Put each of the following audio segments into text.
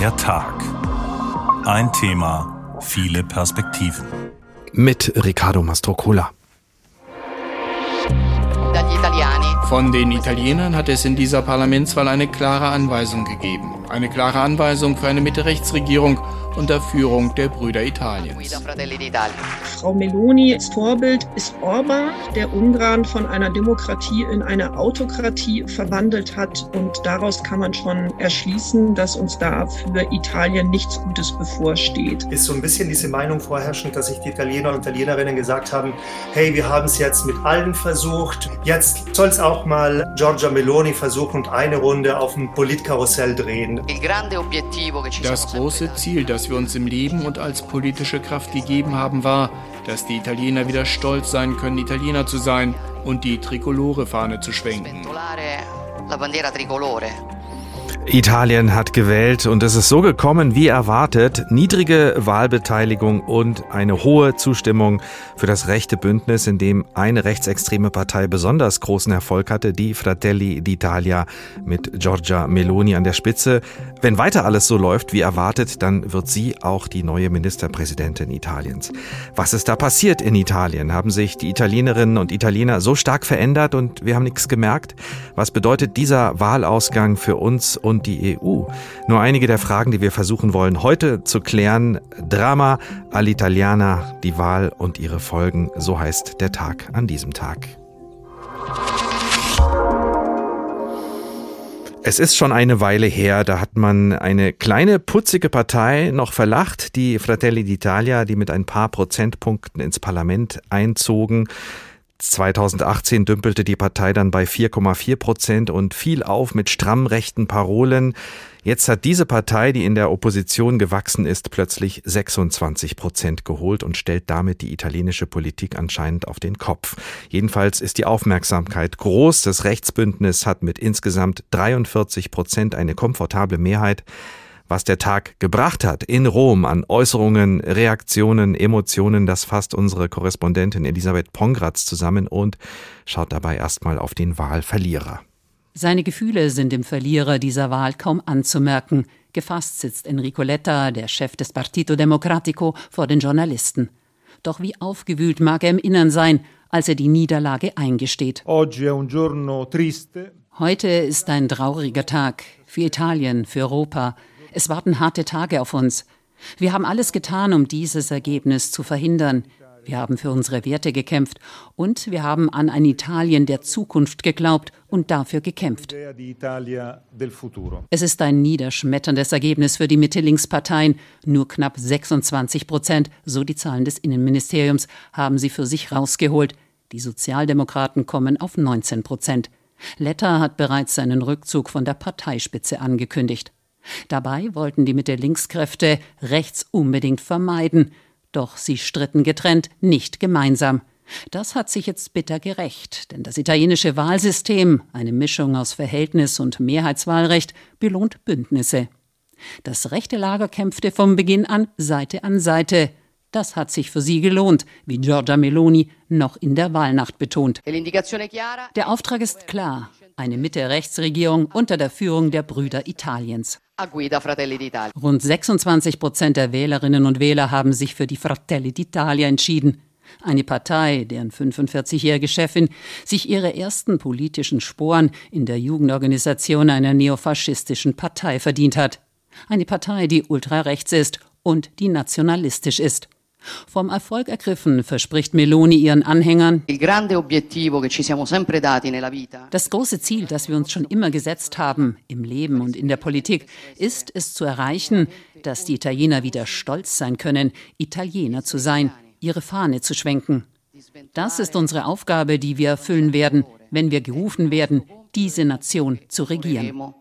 Der Tag. Ein Thema, viele Perspektiven. Mit Riccardo Mastrocola. Von den Italienern hat es in dieser Parlamentswahl eine klare Anweisung gegeben. Eine klare Anweisung für eine Mitte-Rechts-Regierung unter Führung der Brüder Italiens. Frau Meloni's Vorbild ist Orban, der Ungarn von einer Demokratie in eine Autokratie verwandelt hat. Und daraus kann man schon erschließen, dass uns da für Italien nichts Gutes bevorsteht. Ist so ein bisschen diese Meinung vorherrschend, dass sich die Italiener und Italienerinnen gesagt haben, hey, wir haben es jetzt mit allen versucht. Jetzt soll es auch mal Giorgia Meloni versuchen und eine Runde auf dem Politkarussell drehen. Das große Ziel, das wir uns im Leben und als politische Kraft gegeben haben, war, dass die Italiener wieder stolz sein können, Italiener zu sein und die Trikolore-Fahne zu schwenken. Italien hat gewählt und es ist so gekommen wie erwartet. Niedrige Wahlbeteiligung und eine hohe Zustimmung für das rechte Bündnis, in dem eine rechtsextreme Partei besonders großen Erfolg hatte, die Fratelli d'Italia mit Giorgia Meloni an der Spitze. Wenn weiter alles so läuft wie erwartet, dann wird sie auch die neue Ministerpräsidentin Italiens. Was ist da passiert in Italien? Haben sich die Italienerinnen und Italiener so stark verändert und wir haben nichts gemerkt? Was bedeutet dieser Wahlausgang für uns und die EU? Nur einige der Fragen, die wir versuchen wollen heute zu klären. Drama all'Italiana, die Wahl und ihre Folgen, so heißt der Tag an diesem Tag. Es ist schon eine Weile her, da hat man eine kleine putzige Partei noch verlacht, die Fratelli d'Italia, die mit ein paar Prozentpunkten ins Parlament einzogen. 2018 dümpelte die Partei dann bei 4,4 Prozent und fiel auf mit stramm rechten Parolen. Jetzt hat diese Partei, die in der Opposition gewachsen ist, plötzlich 26 Prozent geholt und stellt damit die italienische Politik anscheinend auf den Kopf. Jedenfalls ist die Aufmerksamkeit groß. Das Rechtsbündnis hat mit insgesamt 43 Prozent eine komfortable Mehrheit was der Tag gebracht hat in Rom an Äußerungen, Reaktionen, Emotionen, das fasst unsere Korrespondentin Elisabeth Pongratz zusammen und schaut dabei erstmal auf den Wahlverlierer. Seine Gefühle sind dem Verlierer dieser Wahl kaum anzumerken. Gefasst sitzt Enrico Letta, der Chef des Partito Democratico, vor den Journalisten. Doch wie aufgewühlt mag er im Innern sein, als er die Niederlage eingesteht. Heute ist ein trauriger Tag für Italien, für Europa. Es warten harte Tage auf uns. Wir haben alles getan, um dieses Ergebnis zu verhindern. Wir haben für unsere Werte gekämpft und wir haben an ein Italien der Zukunft geglaubt und dafür gekämpft. Es ist ein niederschmetterndes Ergebnis für die Mitte-Links-Parteien. Nur knapp 26 Prozent, so die Zahlen des Innenministeriums, haben sie für sich rausgeholt. Die Sozialdemokraten kommen auf 19 Prozent. Letta hat bereits seinen Rückzug von der Parteispitze angekündigt. Dabei wollten die Mitte-Links-Kräfte rechts unbedingt vermeiden, doch sie stritten getrennt, nicht gemeinsam. Das hat sich jetzt bitter gerecht, denn das italienische Wahlsystem, eine Mischung aus Verhältnis- und Mehrheitswahlrecht, belohnt Bündnisse. Das rechte Lager kämpfte vom Beginn an Seite an Seite. Das hat sich für sie gelohnt, wie Giorgia Meloni noch in der Wahlnacht betont. Der Auftrag ist klar, eine Mitte-Rechts-Regierung unter der Führung der Brüder Italiens. Rund 26 Prozent der Wählerinnen und Wähler haben sich für die Fratelli d'Italia entschieden. Eine Partei, deren 45-jährige Chefin sich ihre ersten politischen Sporen in der Jugendorganisation einer neofaschistischen Partei verdient hat. Eine Partei, die ultrarechts ist und die nationalistisch ist. Vom Erfolg ergriffen verspricht Meloni ihren Anhängern, das große Ziel, das wir uns schon immer gesetzt haben, im Leben und in der Politik, ist es zu erreichen, dass die Italiener wieder stolz sein können, Italiener zu sein, ihre Fahne zu schwenken. Das ist unsere Aufgabe, die wir erfüllen werden, wenn wir gerufen werden, diese Nation zu regieren.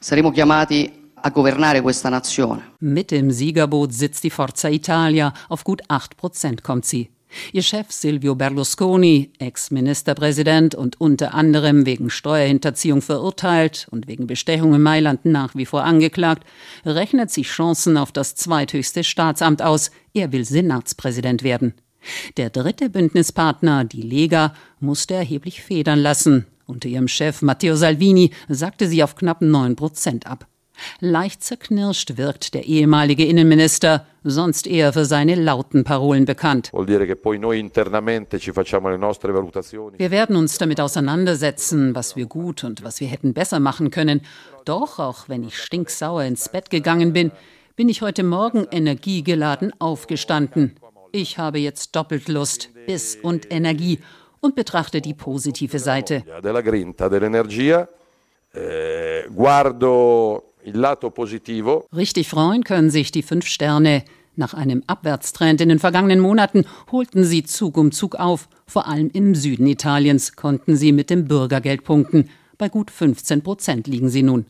Saremo chiamati a governare questa nazione. Mit dem Siegerboot sitzt die Forza Italia. Auf gut 8 Prozent kommt sie. Ihr Chef Silvio Berlusconi, Ex-Ministerpräsident und unter anderem wegen Steuerhinterziehung verurteilt und wegen Bestechung in Mailand nach wie vor angeklagt, rechnet sich Chancen auf das zweithöchste Staatsamt aus. Er will Senatspräsident werden. Der dritte Bündnispartner, die Lega, musste erheblich federn lassen. Unter ihrem Chef Matteo Salvini sagte sie auf knapp 9 Prozent ab. Leicht zerknirscht wirkt der ehemalige Innenminister, sonst eher für seine lauten Parolen bekannt. Wir werden uns damit auseinandersetzen, was wir gut und was wir hätten besser machen können. Doch, auch wenn ich stinksauer ins Bett gegangen bin, bin ich heute Morgen energiegeladen aufgestanden. Ich habe jetzt doppelt Lust, Biss und Energie und betrachte die positive Seite. Eh, guardo Richtig freuen können sich die fünf Sterne. Nach einem Abwärtstrend in den vergangenen Monaten holten sie Zug um Zug auf. Vor allem im Süden Italiens konnten sie mit dem Bürgergeld punkten. Bei gut 15 Prozent liegen sie nun.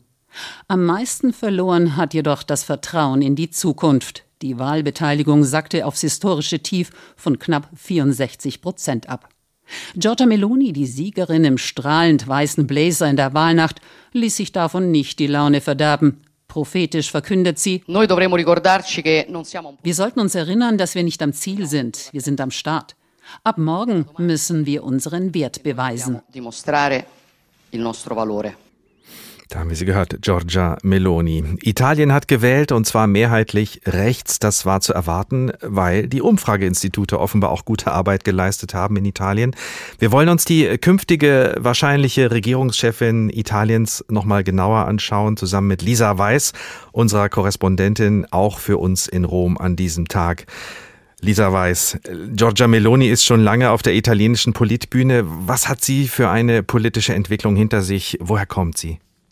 Am meisten verloren hat jedoch das Vertrauen in die Zukunft. Die Wahlbeteiligung sackte aufs historische Tief von knapp 64 Prozent ab. Giorgia Meloni, die Siegerin im strahlend weißen Blazer in der Wahlnacht, ließ sich davon nicht die Laune verderben. Prophetisch verkündet sie, wir sollten uns erinnern, dass wir nicht am Ziel sind, wir sind am Start. Ab morgen müssen wir unseren Wert beweisen. Da haben wir sie gehört, Giorgia Meloni. Italien hat gewählt und zwar mehrheitlich rechts. Das war zu erwarten, weil die Umfrageinstitute offenbar auch gute Arbeit geleistet haben in Italien. Wir wollen uns die künftige wahrscheinliche Regierungschefin Italiens nochmal genauer anschauen, zusammen mit Lisa Weiß, unserer Korrespondentin, auch für uns in Rom an diesem Tag. Lisa Weiß, Giorgia Meloni ist schon lange auf der italienischen Politbühne. Was hat sie für eine politische Entwicklung hinter sich? Woher kommt sie?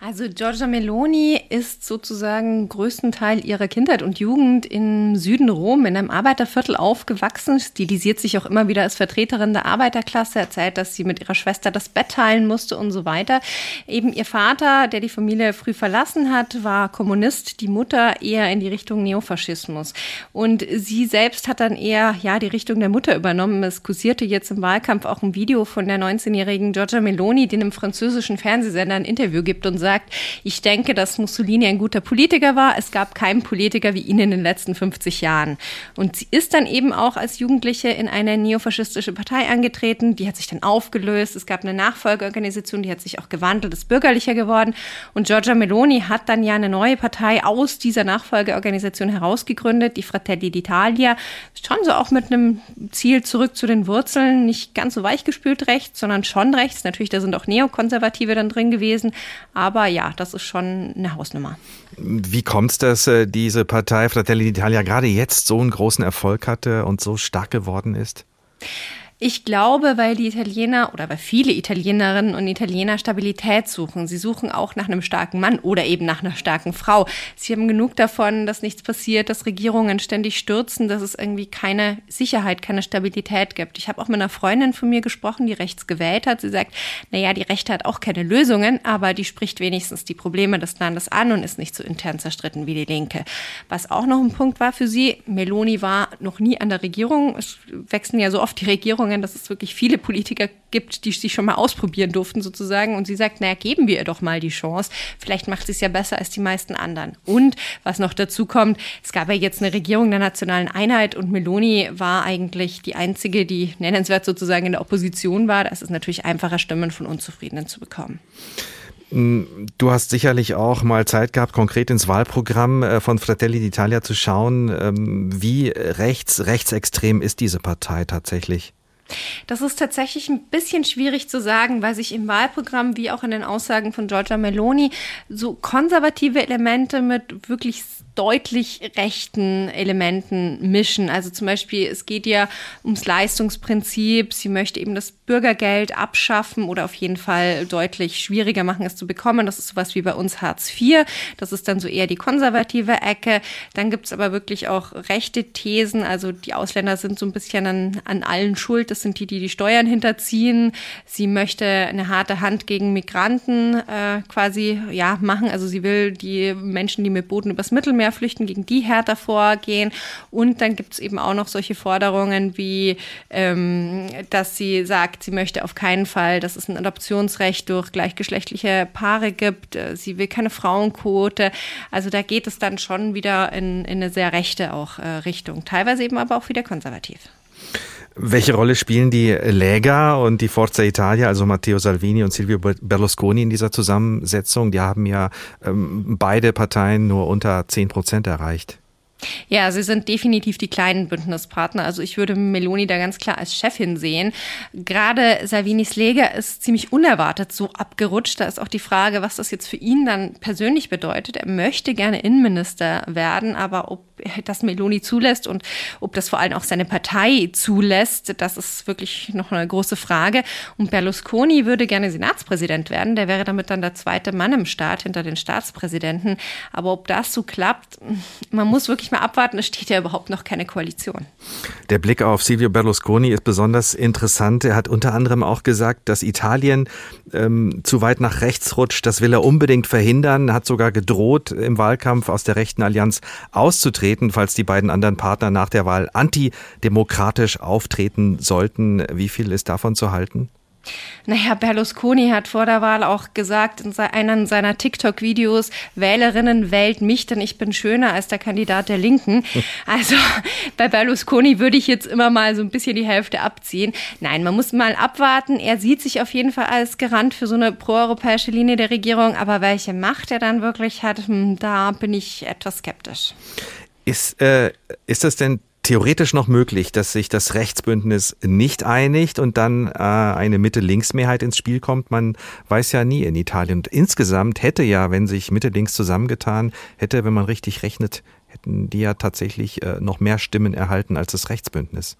Also Giorgia Meloni ist sozusagen größten Teil ihrer Kindheit und Jugend im Süden Rom in einem Arbeiterviertel aufgewachsen, stilisiert sich auch immer wieder als Vertreterin der Arbeiterklasse, erzählt, dass sie mit ihrer Schwester das Bett teilen musste und so weiter. Eben ihr Vater, der die Familie früh verlassen hat, war Kommunist, die Mutter eher in die Richtung Neofaschismus. Und sie selbst hat dann eher ja die Richtung der Mutter übernommen. Es kursierte jetzt im Wahlkampf auch ein Video von der 19-jährigen Giorgia Meloni, die in einem französischen Fernsehsender ein Interview gibt und sagt, sagt, ich denke, dass Mussolini ein guter Politiker war. Es gab keinen Politiker wie ihn in den letzten 50 Jahren. Und sie ist dann eben auch als Jugendliche in eine neofaschistische Partei angetreten. Die hat sich dann aufgelöst. Es gab eine Nachfolgeorganisation, die hat sich auch gewandelt, ist bürgerlicher geworden. Und Giorgia Meloni hat dann ja eine neue Partei aus dieser Nachfolgeorganisation herausgegründet, die Fratelli d'Italia. Schon so auch mit einem Ziel zurück zu den Wurzeln, nicht ganz so weichgespült rechts, sondern schon rechts. Natürlich, da sind auch Neokonservative dann drin gewesen, aber aber ja, das ist schon eine Hausnummer. Wie kommt es, dass äh, diese Partei Fratelli d'Italia gerade jetzt so einen großen Erfolg hatte und so stark geworden ist? Ich glaube, weil die Italiener oder weil viele Italienerinnen und Italiener Stabilität suchen. Sie suchen auch nach einem starken Mann oder eben nach einer starken Frau. Sie haben genug davon, dass nichts passiert, dass Regierungen ständig stürzen, dass es irgendwie keine Sicherheit, keine Stabilität gibt. Ich habe auch mit einer Freundin von mir gesprochen, die rechts gewählt hat. Sie sagt, na ja, die Rechte hat auch keine Lösungen, aber die spricht wenigstens die Probleme des Landes an und ist nicht so intern zerstritten wie die Linke. Was auch noch ein Punkt war für sie, Meloni war noch nie an der Regierung. Es wechseln ja so oft die Regierungen Erfahrungen, dass es wirklich viele Politiker gibt, die sich schon mal ausprobieren durften sozusagen. Und sie sagt, naja, geben wir ihr doch mal die Chance. Vielleicht macht sie es ja besser als die meisten anderen. Und was noch dazu kommt, es gab ja jetzt eine Regierung der nationalen Einheit und Meloni war eigentlich die einzige, die nennenswert sozusagen in der Opposition war. Da ist es natürlich einfacher, Stimmen von Unzufriedenen zu bekommen. Du hast sicherlich auch mal Zeit gehabt, konkret ins Wahlprogramm äh, von Fratelli d'Italia zu schauen. Ähm, wie rechts, rechtsextrem ist diese Partei tatsächlich? Das ist tatsächlich ein bisschen schwierig zu sagen, weil sich im Wahlprogramm wie auch in den Aussagen von Giorgia Meloni so konservative Elemente mit wirklich deutlich rechten Elementen mischen. Also zum Beispiel, es geht ja ums Leistungsprinzip. Sie möchte eben das Bürgergeld abschaffen oder auf jeden Fall deutlich schwieriger machen, es zu bekommen. Das ist sowas wie bei uns Hartz IV. Das ist dann so eher die konservative Ecke. Dann gibt es aber wirklich auch rechte Thesen. Also die Ausländer sind so ein bisschen an, an allen schuld. Das sind die, die die Steuern hinterziehen. Sie möchte eine harte Hand gegen Migranten äh, quasi ja machen. Also sie will die Menschen, die mit Booten übers Mittelmeer Mittelmeer flüchten, gegen die härter vorgehen. Und dann gibt es eben auch noch solche Forderungen wie, ähm, dass sie sagt, sie möchte auf keinen Fall, dass es ein Adoptionsrecht durch gleichgeschlechtliche Paare gibt. Äh, sie will keine Frauenquote. Also da geht es dann schon wieder in, in eine sehr rechte auch äh, Richtung. Teilweise eben aber auch wieder konservativ. Welche Rolle spielen die Lega und die Forza Italia, also Matteo Salvini und Silvio Berlusconi in dieser Zusammensetzung? Die haben ja ähm, beide Parteien nur unter zehn Prozent erreicht. Ja, sie sind definitiv die kleinen Bündnispartner. Also ich würde Meloni da ganz klar als Chefin sehen. Gerade Salvinis Lega ist ziemlich unerwartet so abgerutscht. Da ist auch die Frage, was das jetzt für ihn dann persönlich bedeutet. Er möchte gerne Innenminister werden, aber ob das Meloni zulässt und ob das vor allem auch seine Partei zulässt, das ist wirklich noch eine große Frage. Und Berlusconi würde gerne Senatspräsident werden. Der wäre damit dann der zweite Mann im Staat hinter den Staatspräsidenten. Aber ob das so klappt, man muss wirklich mal abwarten. Es steht ja überhaupt noch keine Koalition. Der Blick auf Silvio Berlusconi ist besonders interessant. Er hat unter anderem auch gesagt, dass Italien ähm, zu weit nach rechts rutscht. Das will er unbedingt verhindern. Er hat sogar gedroht, im Wahlkampf aus der rechten Allianz auszutreten falls die beiden anderen Partner nach der Wahl antidemokratisch auftreten sollten. Wie viel ist davon zu halten? Naja, Berlusconi hat vor der Wahl auch gesagt in einem seiner TikTok-Videos, Wählerinnen wählt mich, denn ich bin schöner als der Kandidat der Linken. Also bei Berlusconi würde ich jetzt immer mal so ein bisschen die Hälfte abziehen. Nein, man muss mal abwarten. Er sieht sich auf jeden Fall als Garant für so eine proeuropäische Linie der Regierung, aber welche Macht er dann wirklich hat, hm, da bin ich etwas skeptisch. Ist, äh, ist das denn theoretisch noch möglich, dass sich das Rechtsbündnis nicht einigt und dann äh, eine Mitte-Links-Mehrheit ins Spiel kommt? Man weiß ja nie in Italien. Und insgesamt hätte ja, wenn sich Mitte-Links zusammengetan hätte, wenn man richtig rechnet, hätten die ja tatsächlich äh, noch mehr Stimmen erhalten als das Rechtsbündnis.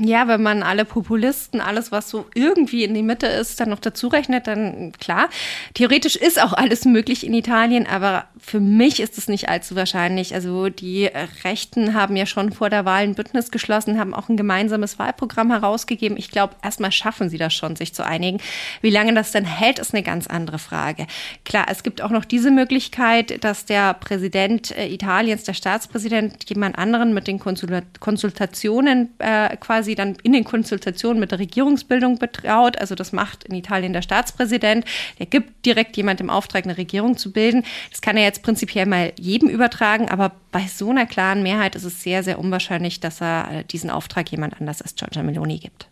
Ja, wenn man alle Populisten, alles, was so irgendwie in die Mitte ist, dann noch dazu rechnet, dann klar. Theoretisch ist auch alles möglich in Italien, aber für mich ist es nicht allzu wahrscheinlich. Also die Rechten haben ja schon vor der Wahl ein Bündnis geschlossen, haben auch ein gemeinsames Wahlprogramm herausgegeben. Ich glaube, erstmal schaffen sie das schon, sich zu einigen. Wie lange das dann hält, ist eine ganz andere Frage. Klar, es gibt auch noch diese Möglichkeit, dass der Präsident äh, Italiens, der Staatspräsident, jemand anderen mit den Konsultationen äh, quasi quasi dann in den Konsultationen mit der Regierungsbildung betraut. Also das macht in Italien der Staatspräsident. Der gibt direkt jemand im Auftrag, eine Regierung zu bilden. Das kann er jetzt prinzipiell mal jedem übertragen, aber bei so einer klaren Mehrheit ist es sehr, sehr unwahrscheinlich, dass er äh, diesen Auftrag jemand anders als Giorgia Meloni gibt.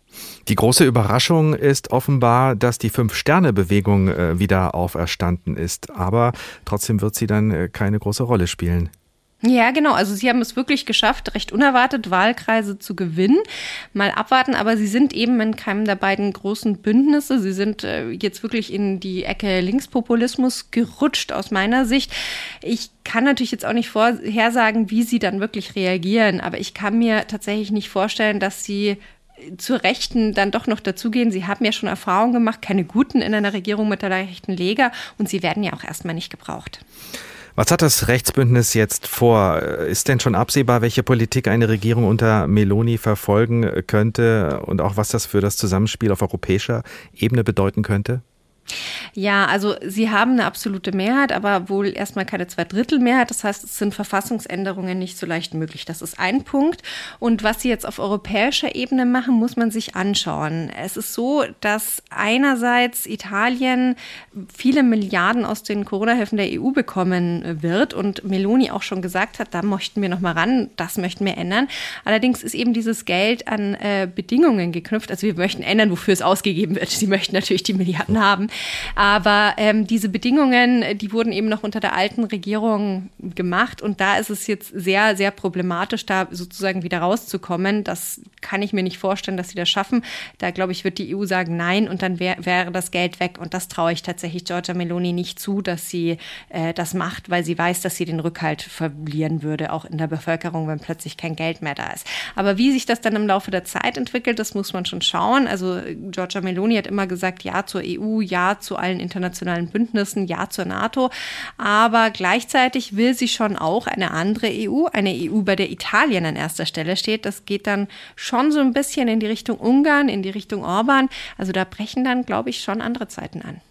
Die große Überraschung ist offenbar, dass die Fünf-Sterne-Bewegung äh, wieder auferstanden ist. Aber trotzdem wird sie dann äh, keine große Rolle spielen. Ja, genau. Also sie haben es wirklich geschafft, recht unerwartet Wahlkreise zu gewinnen. Mal abwarten, aber sie sind eben in keinem der beiden großen Bündnisse. Sie sind äh, jetzt wirklich in die Ecke Linkspopulismus gerutscht aus meiner Sicht. Ich kann natürlich jetzt auch nicht vorhersagen, wie sie dann wirklich reagieren, aber ich kann mir tatsächlich nicht vorstellen, dass sie zur Rechten dann doch noch dazugehen. Sie haben ja schon Erfahrungen gemacht, keine guten in einer Regierung mit der rechten Lega und sie werden ja auch erstmal nicht gebraucht. Was hat das Rechtsbündnis jetzt vor? Ist denn schon absehbar, welche Politik eine Regierung unter Meloni verfolgen könnte und auch was das für das Zusammenspiel auf europäischer Ebene bedeuten könnte? Ja, also sie haben eine absolute Mehrheit, aber wohl erstmal keine Zweidrittelmehrheit. Das heißt, es sind Verfassungsänderungen nicht so leicht möglich. Das ist ein Punkt. Und was sie jetzt auf europäischer Ebene machen, muss man sich anschauen. Es ist so, dass einerseits Italien viele Milliarden aus den Corona-Hilfen der EU bekommen wird und Meloni auch schon gesagt hat, da möchten wir noch mal ran, das möchten wir ändern. Allerdings ist eben dieses Geld an äh, Bedingungen geknüpft. Also wir möchten ändern, wofür es ausgegeben wird. Sie möchten natürlich die Milliarden haben. Aber ähm, diese Bedingungen, die wurden eben noch unter der alten Regierung gemacht. Und da ist es jetzt sehr, sehr problematisch, da sozusagen wieder rauszukommen. Das kann ich mir nicht vorstellen, dass sie das schaffen. Da, glaube ich, wird die EU sagen Nein und dann wär, wäre das Geld weg. Und das traue ich tatsächlich Giorgia Meloni nicht zu, dass sie äh, das macht, weil sie weiß, dass sie den Rückhalt verlieren würde, auch in der Bevölkerung, wenn plötzlich kein Geld mehr da ist. Aber wie sich das dann im Laufe der Zeit entwickelt, das muss man schon schauen. Also Giorgia Meloni hat immer gesagt, ja zur EU, ja zu allen internationalen Bündnissen, ja zur NATO. Aber gleichzeitig will sie schon auch eine andere EU, eine EU, bei der Italien an erster Stelle steht. Das geht dann schon so ein bisschen in die Richtung Ungarn, in die Richtung Orban. Also da brechen dann, glaube ich, schon andere Zeiten an.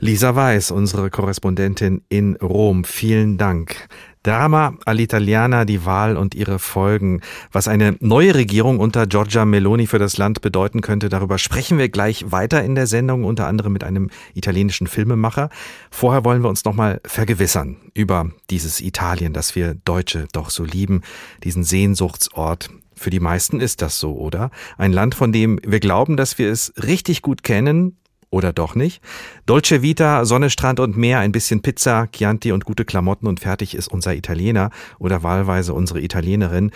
Lisa Weiß, unsere Korrespondentin in Rom, vielen Dank. Drama all'Italiana, die Wahl und ihre Folgen. Was eine neue Regierung unter Giorgia Meloni für das Land bedeuten könnte, darüber sprechen wir gleich weiter in der Sendung, unter anderem mit einem italienischen Filmemacher. Vorher wollen wir uns nochmal vergewissern über dieses Italien, das wir Deutsche doch so lieben, diesen Sehnsuchtsort. Für die meisten ist das so, oder? Ein Land, von dem wir glauben, dass wir es richtig gut kennen, oder doch nicht? Dolce Vita, Sonne, Strand und Meer, ein bisschen Pizza, Chianti und gute Klamotten und fertig ist unser Italiener oder wahlweise unsere Italienerin.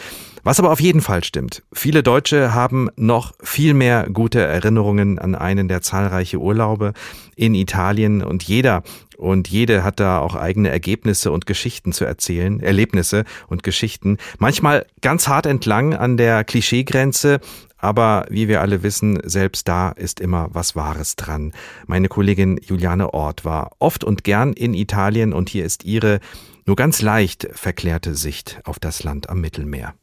Was aber auf jeden Fall stimmt. Viele Deutsche haben noch viel mehr gute Erinnerungen an einen der zahlreiche Urlaube in Italien und jeder und jede hat da auch eigene Ergebnisse und Geschichten zu erzählen, Erlebnisse und Geschichten. Manchmal ganz hart entlang an der Klischeegrenze, aber wie wir alle wissen, selbst da ist immer was Wahres dran. Meine Kollegin Juliane Ort war oft und gern in Italien und hier ist ihre nur ganz leicht verklärte Sicht auf das Land am Mittelmeer.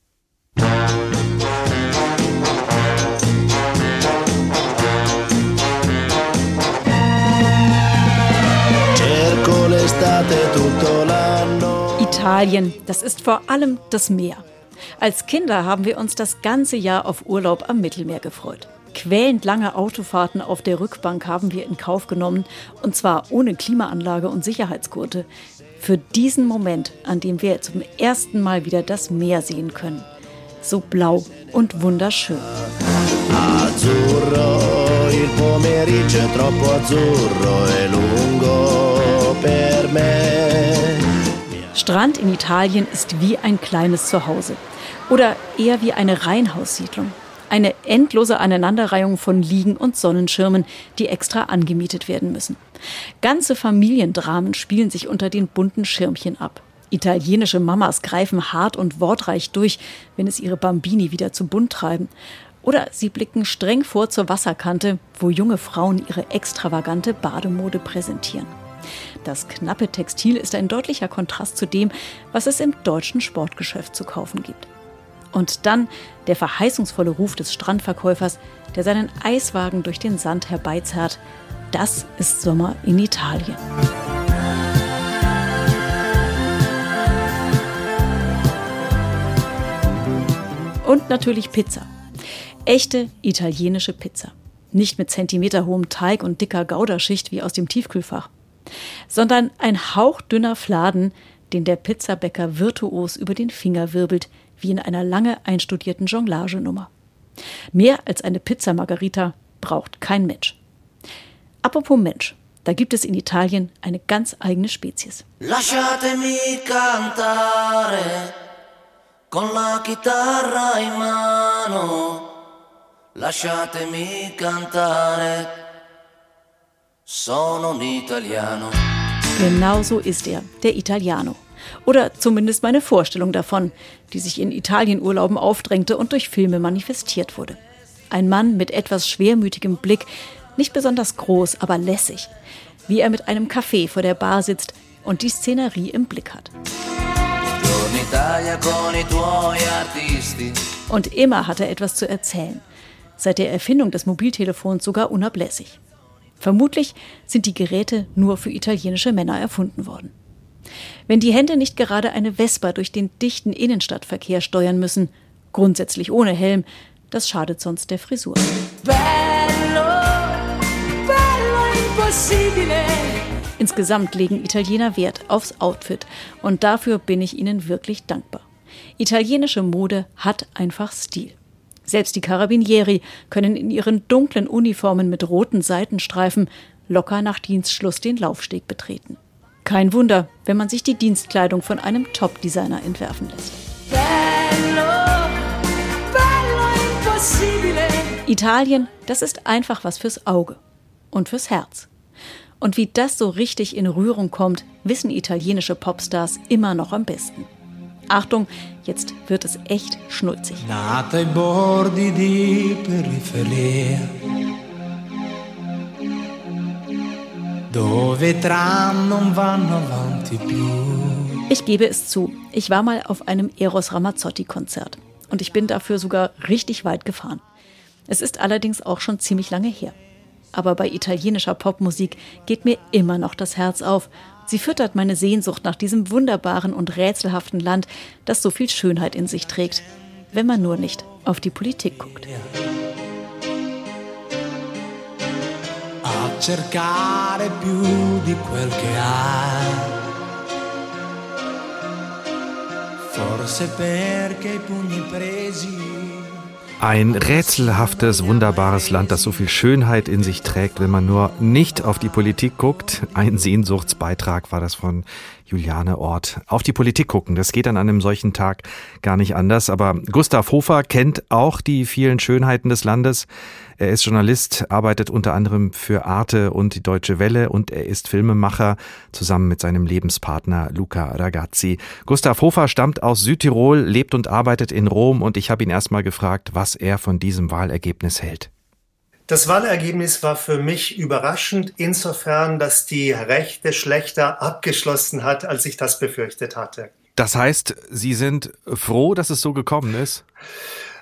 Italien, das ist vor allem das Meer. Als Kinder haben wir uns das ganze Jahr auf Urlaub am Mittelmeer gefreut. Quälend lange Autofahrten auf der Rückbank haben wir in Kauf genommen, und zwar ohne Klimaanlage und Sicherheitsgurte. Für diesen Moment, an dem wir zum ersten Mal wieder das Meer sehen können. So blau und wunderschön. Azzurro, il pomeriggio è troppo azzurro e lungo per me. Strand in Italien ist wie ein kleines Zuhause oder eher wie eine Reihenhaussiedlung. Eine endlose Aneinanderreihung von Liegen und Sonnenschirmen, die extra angemietet werden müssen. Ganze Familiendramen spielen sich unter den bunten Schirmchen ab. Italienische Mamas greifen hart und wortreich durch, wenn es ihre Bambini wieder zu bunt treiben. Oder sie blicken streng vor zur Wasserkante, wo junge Frauen ihre extravagante Bademode präsentieren. Das knappe Textil ist ein deutlicher Kontrast zu dem, was es im deutschen Sportgeschäft zu kaufen gibt. Und dann der verheißungsvolle Ruf des Strandverkäufers, der seinen Eiswagen durch den Sand herbeizerrt. Das ist Sommer in Italien. Und natürlich Pizza. Echte italienische Pizza. Nicht mit zentimeterhohem Teig und dicker Gouderschicht wie aus dem Tiefkühlfach, sondern ein hauchdünner Fladen, den der Pizzabäcker virtuos über den Finger wirbelt, wie in einer lange einstudierten Jonglagenummer. Mehr als eine Pizza Margarita braucht kein Mensch. Apropos Mensch, da gibt es in Italien eine ganz eigene Spezies. Lasciatemi cantare con la chitarra in mano. Lasciatemi cantare. Sono un italiano. Genau so ist er, der Italiano. Oder zumindest meine Vorstellung davon, die sich in Italienurlauben aufdrängte und durch Filme manifestiert wurde. Ein Mann mit etwas schwermütigem Blick, nicht besonders groß, aber lässig, wie er mit einem Kaffee vor der Bar sitzt und die Szenerie im Blick hat. Und immer hat er etwas zu erzählen. Seit der Erfindung des Mobiltelefons sogar unablässig. Vermutlich sind die Geräte nur für italienische Männer erfunden worden. Wenn die Hände nicht gerade eine Vespa durch den dichten Innenstadtverkehr steuern müssen, grundsätzlich ohne Helm, das schadet sonst der Frisur. Bello, bello. Insgesamt legen Italiener Wert aufs Outfit und dafür bin ich ihnen wirklich dankbar. Italienische Mode hat einfach Stil. Selbst die Carabinieri können in ihren dunklen Uniformen mit roten Seitenstreifen locker nach Dienstschluss den Laufsteg betreten. Kein Wunder, wenn man sich die Dienstkleidung von einem Top-Designer entwerfen lässt. Bello, bello Italien, das ist einfach was fürs Auge und fürs Herz. Und wie das so richtig in Rührung kommt, wissen italienische Popstars immer noch am besten. Achtung, jetzt wird es echt schnulzig. Nata ai bordi di periferia Dove tram non vanno avanti più. Ich gebe es zu, ich war mal auf einem Eros Ramazzotti-Konzert und ich bin dafür sogar richtig weit gefahren. Es ist allerdings auch schon ziemlich lange her. Aber bei italienischer Popmusik geht mir immer noch das Herz auf, Sie füttert meine Sehnsucht nach diesem wunderbaren und rätselhaften Land, das so viel Schönheit in sich trägt, wenn man nur nicht auf die Politik guckt. A cercare più di quel che ha. Forse perché i pugni presi ein rätselhaftes, wunderbares Land, das so viel Schönheit in sich trägt, wenn man nur nicht auf die Politik guckt. Ein Sehnsuchtsbeitrag war das von Juliane Ort. Auf die Politik gucken, das geht an einem solchen Tag gar nicht anders. Aber Gustav Hofer kennt auch die vielen Schönheiten des Landes. Er ist Journalist, arbeitet unter anderem für Arte und die Deutsche Welle und er ist Filmemacher zusammen mit seinem Lebenspartner Luca Ragazzi. Gustav Hofer stammt aus Südtirol, lebt und arbeitet in Rom und ich habe ihn erstmal gefragt, was er von diesem Wahlergebnis hält. Das Wahlergebnis war für mich überraschend insofern, dass die Rechte schlechter abgeschlossen hat, als ich das befürchtet hatte. Das heißt, Sie sind froh, dass es so gekommen ist?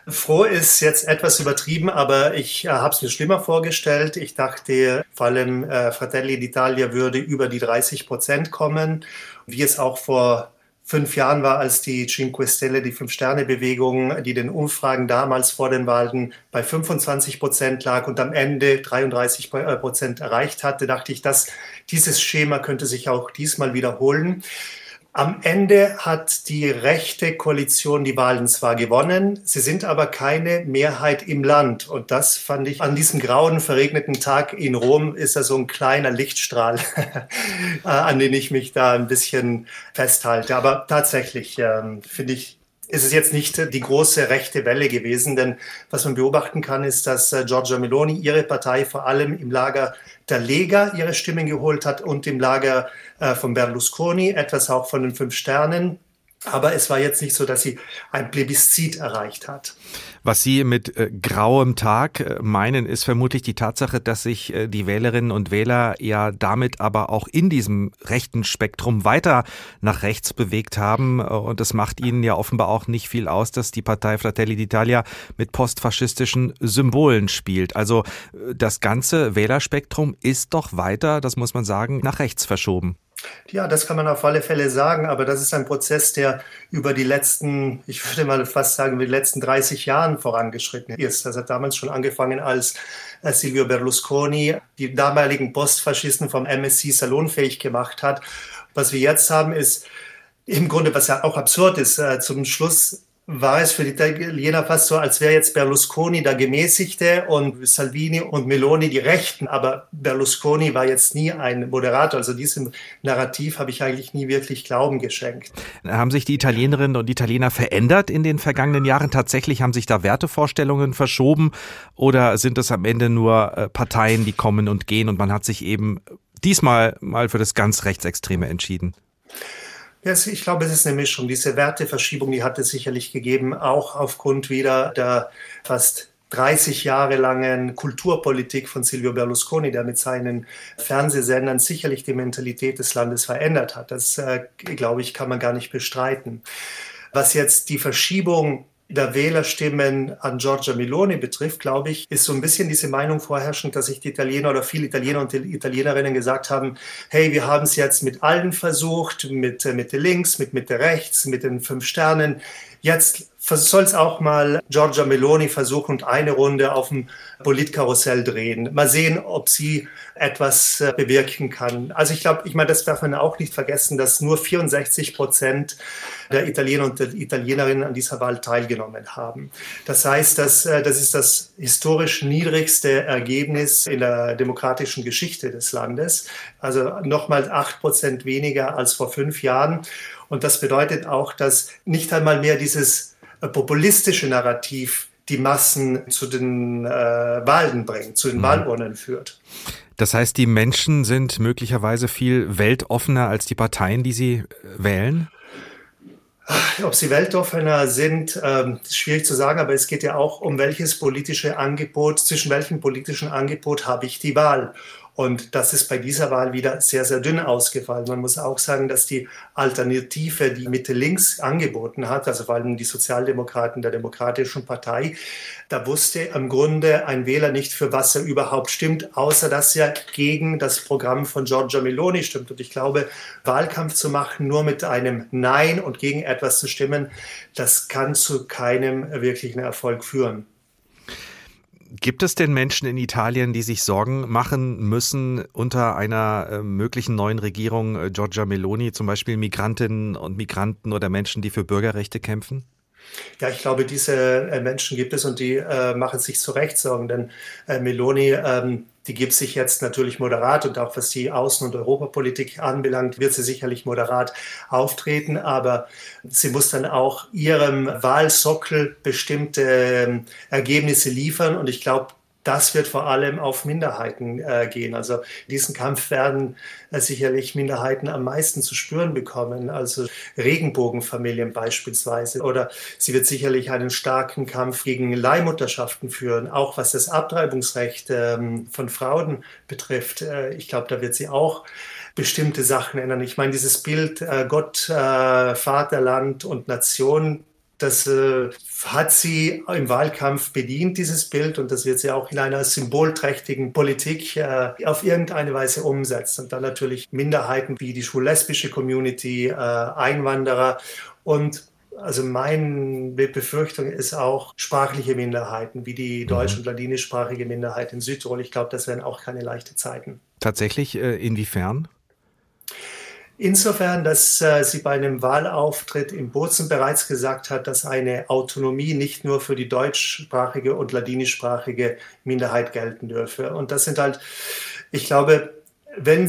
Froh ist jetzt etwas übertrieben, aber ich äh, habe es mir schlimmer vorgestellt. Ich dachte, vor allem äh, Fratelli d'Italia würde über die 30 Prozent kommen, wie es auch vor fünf Jahren war, als die Cinque Stelle, die Fünf-Sterne-Bewegung, die den Umfragen damals vor den Wahlen bei 25 Prozent lag und am Ende 33 äh, Prozent erreicht hatte, dachte ich, dass dieses Schema könnte sich auch diesmal wiederholen. Am Ende hat die rechte Koalition die Wahlen zwar gewonnen, sie sind aber keine Mehrheit im Land. Und das fand ich an diesem grauen, verregneten Tag in Rom ist da so ein kleiner Lichtstrahl, äh, an den ich mich da ein bisschen festhalte. Aber tatsächlich ähm, finde ich, ist es jetzt nicht die große rechte Welle gewesen, denn was man beobachten kann, ist, dass äh, Giorgia Meloni ihre Partei vor allem im Lager der Lega ihre Stimmen geholt hat und im Lager äh, von Berlusconi, etwas auch von den Fünf Sternen. Aber es war jetzt nicht so, dass sie ein Plebiszit erreicht hat. Was Sie mit äh, grauem Tag äh, meinen, ist vermutlich die Tatsache, dass sich äh, die Wählerinnen und Wähler ja damit aber auch in diesem rechten Spektrum weiter nach rechts bewegt haben. Äh, und es macht ihnen ja offenbar auch nicht viel aus, dass die Partei Fratelli d'Italia mit postfaschistischen Symbolen spielt. Also das ganze Wählerspektrum ist doch weiter, das muss man sagen, nach rechts verschoben. Ja, das kann man auf alle Fälle sagen, aber das ist ein Prozess, der über die letzten, ich würde mal fast sagen, die letzten 30 Jahren vorangeschritten ist. Das hat damals schon angefangen, als äh, Silvio Berlusconi die damaligen Postfaschisten vom MSC salonfähig gemacht hat. Was wir jetzt haben, ist im Grunde, was ja auch absurd ist, äh, zum Schluss war es für die Italiener fast so, als wäre jetzt Berlusconi der Gemäßigte und Salvini und Meloni die Rechten. Aber Berlusconi war jetzt nie ein Moderator. Also diesem Narrativ habe ich eigentlich nie wirklich Glauben geschenkt. Haben sich die Italienerinnen und Italiener verändert in den vergangenen Jahren? Tatsächlich haben sich da Wertevorstellungen verschoben? Oder sind es am Ende nur äh, Parteien, die kommen und gehen und man hat sich eben diesmal mal für das ganz Rechtsextreme entschieden? Ja, ich glaube, es ist eine Mischung. Diese Werteverschiebung, die hat es sicherlich gegeben, auch aufgrund wieder der fast 30 Jahre langen Kulturpolitik von Silvio Berlusconi, der mit seinen Fernsehsendern sicherlich die Mentalität des Landes verändert hat. Das, äh, glaube ich, kann man gar nicht bestreiten. Was jetzt die Verschiebung der Wählerstimmen an Giorgia Meloni betrifft, glaube ich, ist so ein bisschen diese Meinung vorherrschend, dass sich die Italiener oder viele Italiener und Italienerinnen gesagt haben, hey, wir haben es jetzt mit allen versucht, mit Mitte links, mit Mitte rechts, mit den fünf Sternen. Jetzt soll es auch mal Giorgia Meloni versuchen und eine Runde auf dem Politkarussell drehen. Mal sehen, ob sie etwas äh, bewirken kann. Also ich glaube, ich meine, das darf man auch nicht vergessen, dass nur 64 Prozent der Italiener und der Italienerinnen an dieser Wahl teilgenommen haben. Das heißt, dass, äh, das ist das historisch niedrigste Ergebnis in der demokratischen Geschichte des Landes. Also nochmal acht Prozent weniger als vor fünf Jahren. Und das bedeutet auch, dass nicht einmal mehr dieses populistische Narrativ die Massen zu den äh, Wahlen bringt, zu den mhm. Wahlurnen führt. Das heißt, die Menschen sind möglicherweise viel weltoffener als die Parteien, die sie äh, wählen? Ob sie weltoffener sind, ähm, ist schwierig zu sagen, aber es geht ja auch um welches politische Angebot, zwischen welchem politischen Angebot habe ich die Wahl. Und das ist bei dieser Wahl wieder sehr, sehr dünn ausgefallen. Man muss auch sagen, dass die Alternative, die Mitte links angeboten hat, also vor allem die Sozialdemokraten der Demokratischen Partei, da wusste im Grunde ein Wähler nicht, für was er überhaupt stimmt, außer dass er gegen das Programm von Giorgia Meloni stimmt. Und ich glaube, Wahlkampf zu machen, nur mit einem Nein und gegen etwas zu stimmen, das kann zu keinem wirklichen Erfolg führen. Gibt es denn Menschen in Italien, die sich Sorgen machen müssen unter einer äh, möglichen neuen Regierung äh, Giorgia Meloni, zum Beispiel Migrantinnen und Migranten oder Menschen, die für Bürgerrechte kämpfen? Ja, ich glaube, diese äh, Menschen gibt es und die äh, machen sich zu Recht Sorgen, denn äh, Meloni, ähm, die gibt sich jetzt natürlich moderat und auch was die Außen- und Europapolitik anbelangt, wird sie sicherlich moderat auftreten, aber sie muss dann auch ihrem Wahlsockel bestimmte ähm, Ergebnisse liefern. Und ich glaube, das wird vor allem auf Minderheiten äh, gehen. Also diesen Kampf werden äh, sicherlich Minderheiten am meisten zu spüren bekommen, also Regenbogenfamilien beispielsweise. Oder sie wird sicherlich einen starken Kampf gegen Leihmutterschaften führen, auch was das Abtreibungsrecht ähm, von Frauen betrifft. Äh, ich glaube, da wird sie auch bestimmte Sachen ändern. Ich meine, dieses Bild äh, Gott, äh, Vaterland und Nation, das äh, hat sie im Wahlkampf bedient, dieses Bild, und das wird sie auch in einer symbolträchtigen Politik äh, auf irgendeine Weise umsetzen. Und dann natürlich Minderheiten wie die schwul-lesbische Community, äh, Einwanderer und also meine Befürchtung ist auch sprachliche Minderheiten, wie die mhm. deutsch- und ladinischsprachige Minderheit in Südtirol. Ich glaube, das werden auch keine leichten Zeiten. Tatsächlich, äh, inwiefern? Insofern, dass äh, sie bei einem Wahlauftritt in Bozen bereits gesagt hat, dass eine Autonomie nicht nur für die deutschsprachige und ladinischsprachige Minderheit gelten dürfe. Und das sind halt, ich glaube, wenn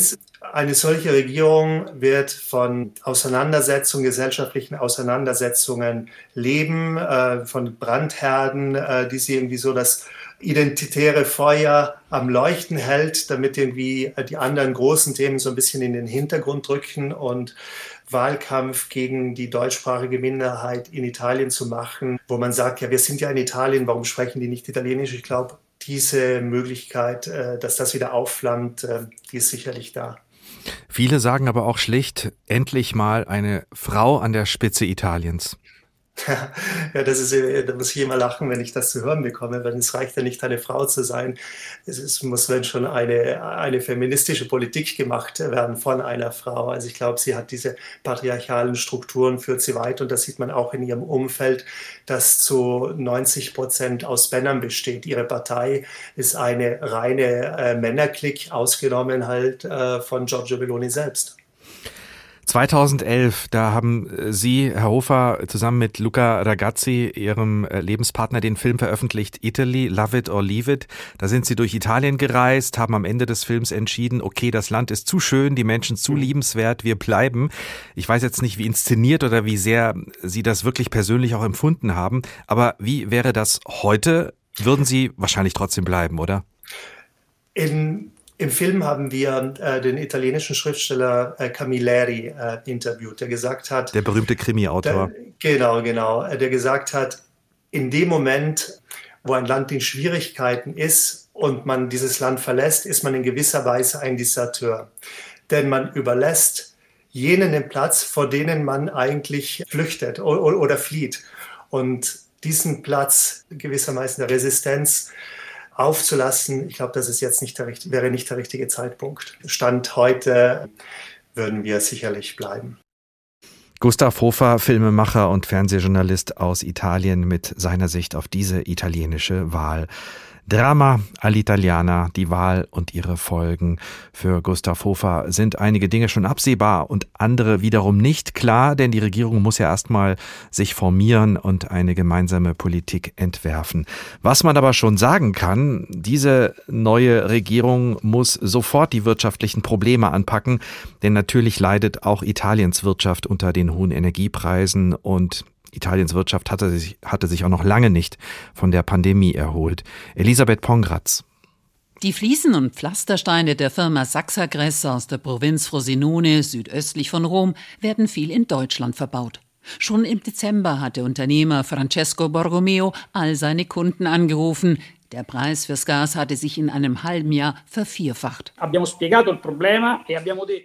eine solche Regierung wird von Auseinandersetzungen, gesellschaftlichen Auseinandersetzungen leben, äh, von Brandherden, äh, die sie irgendwie so das identitäre Feuer am Leuchten hält, damit irgendwie die anderen großen Themen so ein bisschen in den Hintergrund rücken und Wahlkampf gegen die deutschsprachige Minderheit in Italien zu machen, wo man sagt, ja, wir sind ja in Italien, warum sprechen die nicht Italienisch? Ich glaube, diese Möglichkeit, äh, dass das wieder aufflammt, äh, die ist sicherlich da. Viele sagen aber auch schlicht, endlich mal eine Frau an der Spitze Italiens. Ja, das ist, äh, da muss ich immer lachen, wenn ich das zu hören bekomme, weil es reicht ja nicht, eine Frau zu sein. Es ist, muss wenn schon eine, eine feministische Politik gemacht werden von einer Frau. Also ich glaube, sie hat diese patriarchalen Strukturen, führt sie weit und das sieht man auch in ihrem Umfeld, das zu 90 Prozent aus Männern besteht. Ihre Partei ist eine reine äh, Männerklick, ausgenommen halt äh, von Giorgio Meloni selbst. 2011, da haben äh, Sie, Herr Hofer, zusammen mit Luca Ragazzi, Ihrem äh, Lebenspartner, den Film veröffentlicht, Italy, Love It or Leave It. Da sind Sie durch Italien gereist, haben am Ende des Films entschieden, okay, das Land ist zu schön, die Menschen zu mhm. liebenswert, wir bleiben. Ich weiß jetzt nicht, wie inszeniert oder wie sehr Sie das wirklich persönlich auch empfunden haben, aber wie wäre das heute? Würden Sie wahrscheinlich trotzdem bleiben, oder? In im Film haben wir äh, den italienischen Schriftsteller äh, Camilleri äh, interviewt, der gesagt hat. Der berühmte Krimi-Autor. Genau, genau. Der gesagt hat, in dem Moment, wo ein Land in Schwierigkeiten ist und man dieses Land verlässt, ist man in gewisser Weise ein Deserteur. Denn man überlässt jenen den Platz, vor denen man eigentlich flüchtet oder, oder flieht. Und diesen Platz gewissermaßen der Resistenz aufzulassen. Ich glaube, das ist jetzt nicht der, wäre nicht der richtige Zeitpunkt. Stand heute würden wir sicherlich bleiben. Gustav Hofer, Filmemacher und Fernsehjournalist aus Italien mit seiner Sicht auf diese italienische Wahl. Drama all'Italiana, die Wahl und ihre Folgen. Für Gustav Hofer sind einige Dinge schon absehbar und andere wiederum nicht klar, denn die Regierung muss ja erstmal sich formieren und eine gemeinsame Politik entwerfen. Was man aber schon sagen kann, diese neue Regierung muss sofort die wirtschaftlichen Probleme anpacken, denn natürlich leidet auch Italiens Wirtschaft unter den hohen Energiepreisen und Italiens Wirtschaft hatte sich, hatte sich auch noch lange nicht von der Pandemie erholt. Elisabeth Pongratz. Die Fliesen und Pflastersteine der Firma Saxagress aus der Provinz Frosinone südöstlich von Rom werden viel in Deutschland verbaut. Schon im Dezember hat der Unternehmer Francesco Borromeo all seine Kunden angerufen. Der Preis fürs Gas hatte sich in einem halben Jahr vervierfacht. E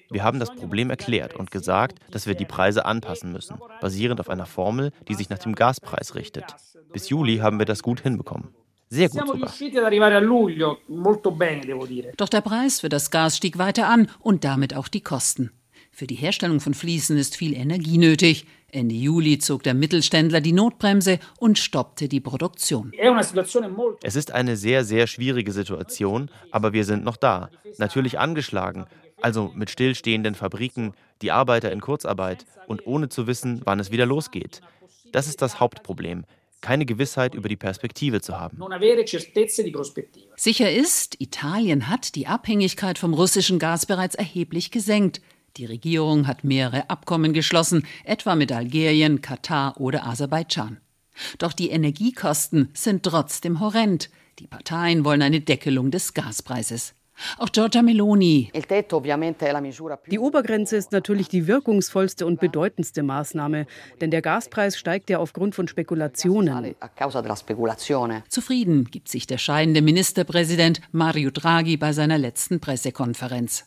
wir haben das Problem erklärt und gesagt, dass wir die Preise anpassen müssen, basierend auf einer Formel, die sich nach dem Gaspreis richtet. Bis Juli haben wir das gut hinbekommen. Sehr gut sogar. Doch der Preis für das Gas stieg weiter an und damit auch die Kosten. Für die Herstellung von Fliesen ist viel Energie nötig. Ende Juli zog der Mittelständler die Notbremse und stoppte die Produktion. Es ist eine sehr, sehr schwierige Situation, aber wir sind noch da. Natürlich angeschlagen, also mit stillstehenden Fabriken, die Arbeiter in Kurzarbeit und ohne zu wissen, wann es wieder losgeht. Das ist das Hauptproblem keine Gewissheit über die Perspektive zu haben. Sicher ist, Italien hat die Abhängigkeit vom russischen Gas bereits erheblich gesenkt. Die Regierung hat mehrere Abkommen geschlossen, etwa mit Algerien, Katar oder Aserbaidschan. Doch die Energiekosten sind trotzdem horrend. Die Parteien wollen eine Deckelung des Gaspreises. Auch Giorgia Meloni. Die Obergrenze ist natürlich die wirkungsvollste und bedeutendste Maßnahme, denn der Gaspreis steigt ja aufgrund von Spekulationen. Zufrieden gibt sich der scheidende Ministerpräsident Mario Draghi bei seiner letzten Pressekonferenz.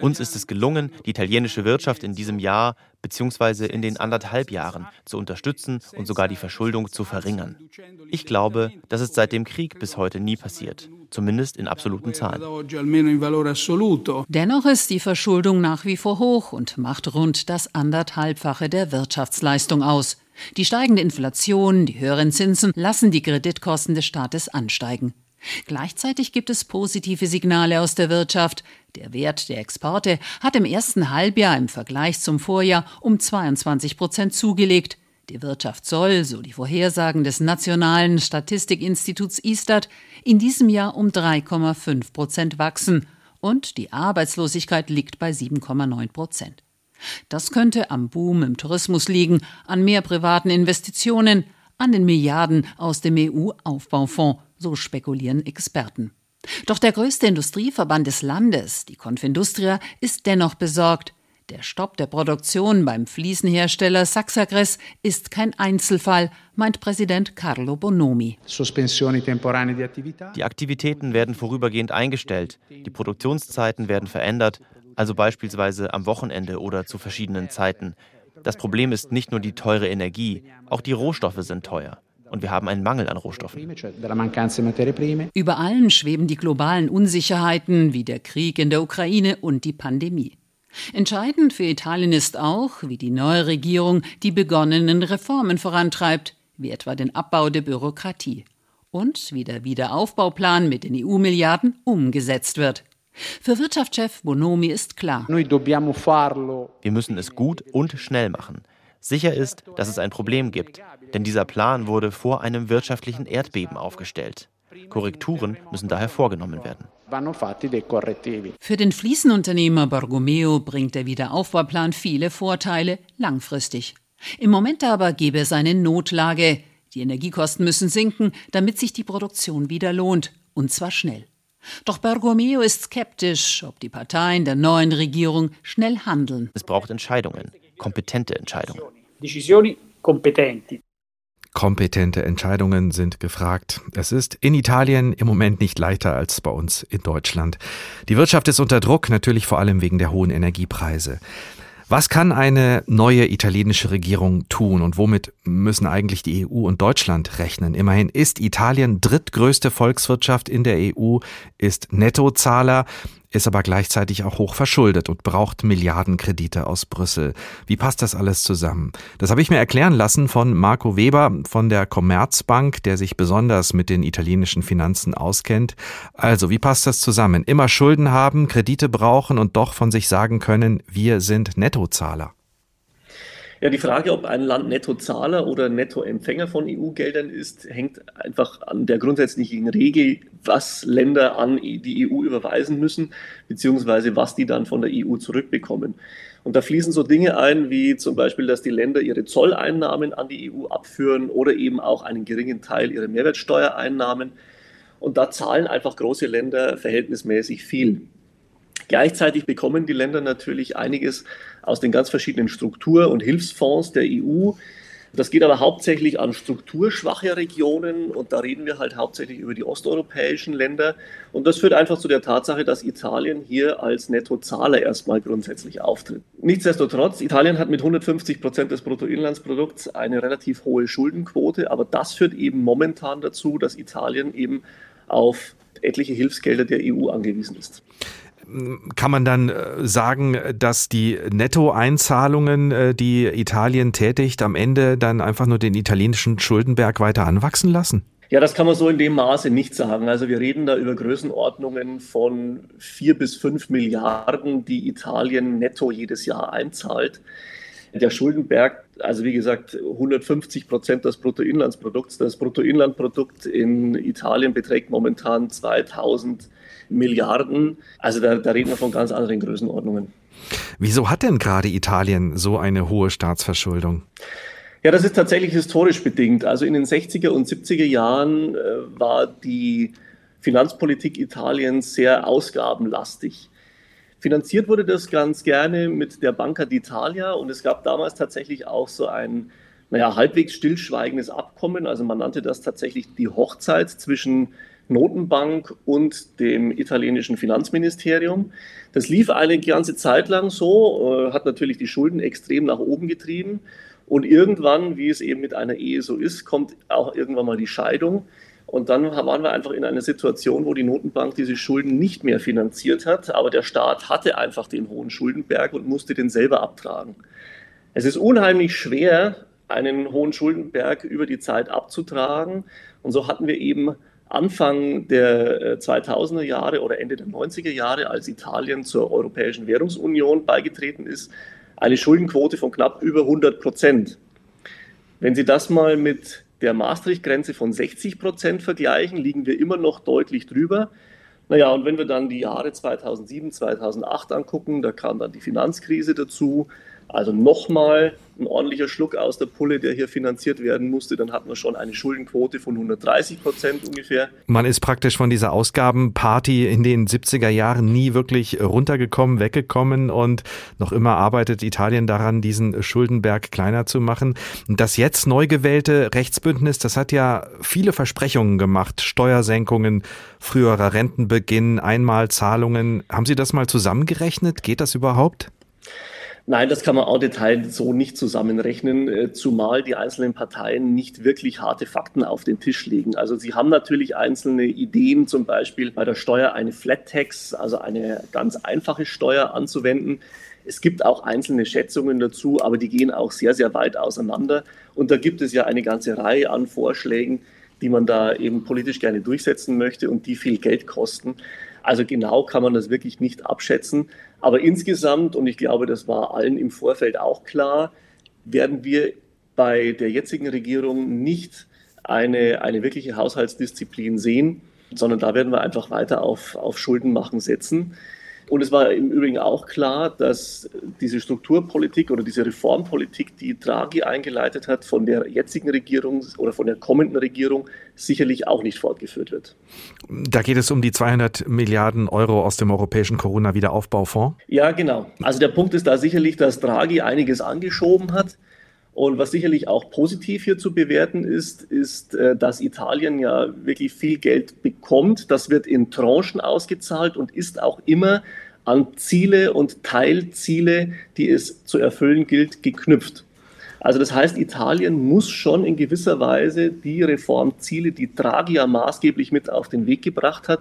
Uns ist es gelungen, die italienische Wirtschaft in diesem Jahr bzw. in den anderthalb Jahren zu unterstützen und sogar die Verschuldung zu verringern. Ich glaube, das ist seit dem Krieg bis heute nie passiert, zumindest in absoluten Zahlen. Dennoch ist die Verschuldung nach wie vor hoch und macht rund das anderthalbfache der Wirtschaftsleistung aus. Die steigende Inflation, die höheren Zinsen lassen die Kreditkosten des Staates ansteigen. Gleichzeitig gibt es positive Signale aus der Wirtschaft. Der Wert der Exporte hat im ersten Halbjahr im Vergleich zum Vorjahr um 22 Prozent zugelegt. Die Wirtschaft soll, so die Vorhersagen des Nationalen Statistikinstituts ISTAT, in diesem Jahr um 3,5 Prozent wachsen und die Arbeitslosigkeit liegt bei 7,9 Prozent. Das könnte am Boom im Tourismus liegen, an mehr privaten Investitionen, an den Milliarden aus dem EU-Aufbaufonds, so spekulieren Experten. Doch der größte Industrieverband des Landes, die Confindustria, ist dennoch besorgt. Der Stopp der Produktion beim Fliesenhersteller Saxagres ist kein Einzelfall, meint Präsident Carlo Bonomi. Die Aktivitäten werden vorübergehend eingestellt, die Produktionszeiten werden verändert, also beispielsweise am Wochenende oder zu verschiedenen Zeiten. Das Problem ist nicht nur die teure Energie, auch die Rohstoffe sind teuer und wir haben einen Mangel an Rohstoffen. Über allen schweben die globalen Unsicherheiten wie der Krieg in der Ukraine und die Pandemie. Entscheidend für Italien ist auch, wie die neue Regierung die begonnenen Reformen vorantreibt, wie etwa den Abbau der Bürokratie und wie der Wiederaufbauplan mit den EU-Milliarden umgesetzt wird. Für Wirtschaftschef Bonomi ist klar. Wir müssen es gut und schnell machen. Sicher ist, dass es ein Problem gibt, denn dieser Plan wurde vor einem wirtschaftlichen Erdbeben aufgestellt. Korrekturen müssen daher vorgenommen werden. Für den Fliesenunternehmer Borgomeo bringt der Wiederaufbauplan viele Vorteile langfristig. Im Moment aber gäbe es eine Notlage. Die Energiekosten müssen sinken, damit sich die Produktion wieder lohnt, und zwar schnell. Doch Bergomeo ist skeptisch, ob die Parteien der neuen Regierung schnell handeln. Es braucht Entscheidungen kompetente Entscheidungen. Kompetente Entscheidungen sind gefragt. Es ist in Italien im Moment nicht leichter als bei uns in Deutschland. Die Wirtschaft ist unter Druck, natürlich vor allem wegen der hohen Energiepreise. Was kann eine neue italienische Regierung tun und womit müssen eigentlich die EU und Deutschland rechnen? Immerhin ist Italien drittgrößte Volkswirtschaft in der EU, ist Nettozahler ist aber gleichzeitig auch hoch verschuldet und braucht Milliardenkredite aus Brüssel. Wie passt das alles zusammen? Das habe ich mir erklären lassen von Marco Weber von der Commerzbank, der sich besonders mit den italienischen Finanzen auskennt. Also, wie passt das zusammen? Immer Schulden haben, Kredite brauchen und doch von sich sagen können, wir sind Nettozahler. Ja, die Frage, ob ein Land Nettozahler oder Nettoempfänger von EU-Geldern ist, hängt einfach an der grundsätzlichen Regel, was Länder an die EU überweisen müssen, beziehungsweise was die dann von der EU zurückbekommen. Und da fließen so Dinge ein, wie zum Beispiel, dass die Länder ihre Zolleinnahmen an die EU abführen oder eben auch einen geringen Teil ihrer Mehrwertsteuereinnahmen. Und da zahlen einfach große Länder verhältnismäßig viel. Gleichzeitig bekommen die Länder natürlich einiges aus den ganz verschiedenen Struktur- und Hilfsfonds der EU. Das geht aber hauptsächlich an strukturschwache Regionen und da reden wir halt hauptsächlich über die osteuropäischen Länder. Und das führt einfach zu der Tatsache, dass Italien hier als Nettozahler erstmal grundsätzlich auftritt. Nichtsdestotrotz, Italien hat mit 150 Prozent des Bruttoinlandsprodukts eine relativ hohe Schuldenquote, aber das führt eben momentan dazu, dass Italien eben auf etliche Hilfsgelder der EU angewiesen ist kann man dann äh, sagen, dass die Nettoeinzahlungen, äh, die Italien tätigt, am Ende dann einfach nur den italienischen Schuldenberg weiter anwachsen lassen? Ja, das kann man so in dem Maße nicht sagen. Also wir reden da über Größenordnungen von vier bis fünf Milliarden, die Italien netto jedes Jahr einzahlt. Der Schuldenberg, also wie gesagt, 150 Prozent des Bruttoinlandsprodukts. Das Bruttoinlandprodukt in Italien beträgt momentan 2000 Milliarden. Also da, da reden wir von ganz anderen Größenordnungen. Wieso hat denn gerade Italien so eine hohe Staatsverschuldung? Ja, das ist tatsächlich historisch bedingt. Also in den 60er und 70er Jahren äh, war die Finanzpolitik Italiens sehr ausgabenlastig. Finanziert wurde das ganz gerne mit der Banca d'Italia und es gab damals tatsächlich auch so ein naja, halbwegs stillschweigendes Abkommen. Also man nannte das tatsächlich die Hochzeit zwischen Notenbank und dem italienischen Finanzministerium. Das lief eine ganze Zeit lang so, äh, hat natürlich die Schulden extrem nach oben getrieben. Und irgendwann, wie es eben mit einer Ehe so ist, kommt auch irgendwann mal die Scheidung. Und dann waren wir einfach in einer Situation, wo die Notenbank diese Schulden nicht mehr finanziert hat, aber der Staat hatte einfach den hohen Schuldenberg und musste den selber abtragen. Es ist unheimlich schwer, einen hohen Schuldenberg über die Zeit abzutragen. Und so hatten wir eben Anfang der 2000er äh, Jahre oder Ende der 90er Jahre, als Italien zur Europäischen Währungsunion beigetreten ist, eine Schuldenquote von knapp über 100 Prozent. Wenn Sie das mal mit der Maastricht-Grenze von 60 Prozent vergleichen, liegen wir immer noch deutlich drüber. Naja, und wenn wir dann die Jahre 2007, 2008 angucken, da kam dann die Finanzkrise dazu, also nochmal ein ordentlicher Schluck aus der Pulle, der hier finanziert werden musste, dann hatten wir schon eine Schuldenquote von 130 Prozent ungefähr. Man ist praktisch von dieser Ausgabenparty in den 70er Jahren nie wirklich runtergekommen, weggekommen und noch immer arbeitet Italien daran, diesen Schuldenberg kleiner zu machen. Das jetzt neu gewählte Rechtsbündnis, das hat ja viele Versprechungen gemacht, Steuersenkungen, früherer Rentenbeginn, Einmalzahlungen. Haben Sie das mal zusammengerechnet? Geht das überhaupt? Nein, das kann man auch Detail so nicht zusammenrechnen, äh, zumal die einzelnen Parteien nicht wirklich harte Fakten auf den Tisch legen. Also sie haben natürlich einzelne Ideen, zum Beispiel bei der Steuer eine Flat Tax, also eine ganz einfache Steuer anzuwenden. Es gibt auch einzelne Schätzungen dazu, aber die gehen auch sehr, sehr weit auseinander. Und da gibt es ja eine ganze Reihe an Vorschlägen, die man da eben politisch gerne durchsetzen möchte und die viel Geld kosten. Also genau kann man das wirklich nicht abschätzen. Aber insgesamt, und ich glaube, das war allen im Vorfeld auch klar, werden wir bei der jetzigen Regierung nicht eine, eine wirkliche Haushaltsdisziplin sehen, sondern da werden wir einfach weiter auf, auf Schuldenmachen setzen. Und es war im Übrigen auch klar, dass diese Strukturpolitik oder diese Reformpolitik, die Draghi eingeleitet hat, von der jetzigen Regierung oder von der kommenden Regierung sicherlich auch nicht fortgeführt wird. Da geht es um die 200 Milliarden Euro aus dem Europäischen Corona-Wiederaufbaufonds? Ja, genau. Also der Punkt ist da sicherlich, dass Draghi einiges angeschoben hat. Und was sicherlich auch positiv hier zu bewerten ist, ist, äh, dass Italien ja wirklich viel Geld bekommt. Das wird in Tranchen ausgezahlt und ist auch immer an Ziele und Teilziele, die es zu erfüllen gilt, geknüpft. Also das heißt, Italien muss schon in gewisser Weise die Reformziele, die Draghi ja maßgeblich mit auf den Weg gebracht hat,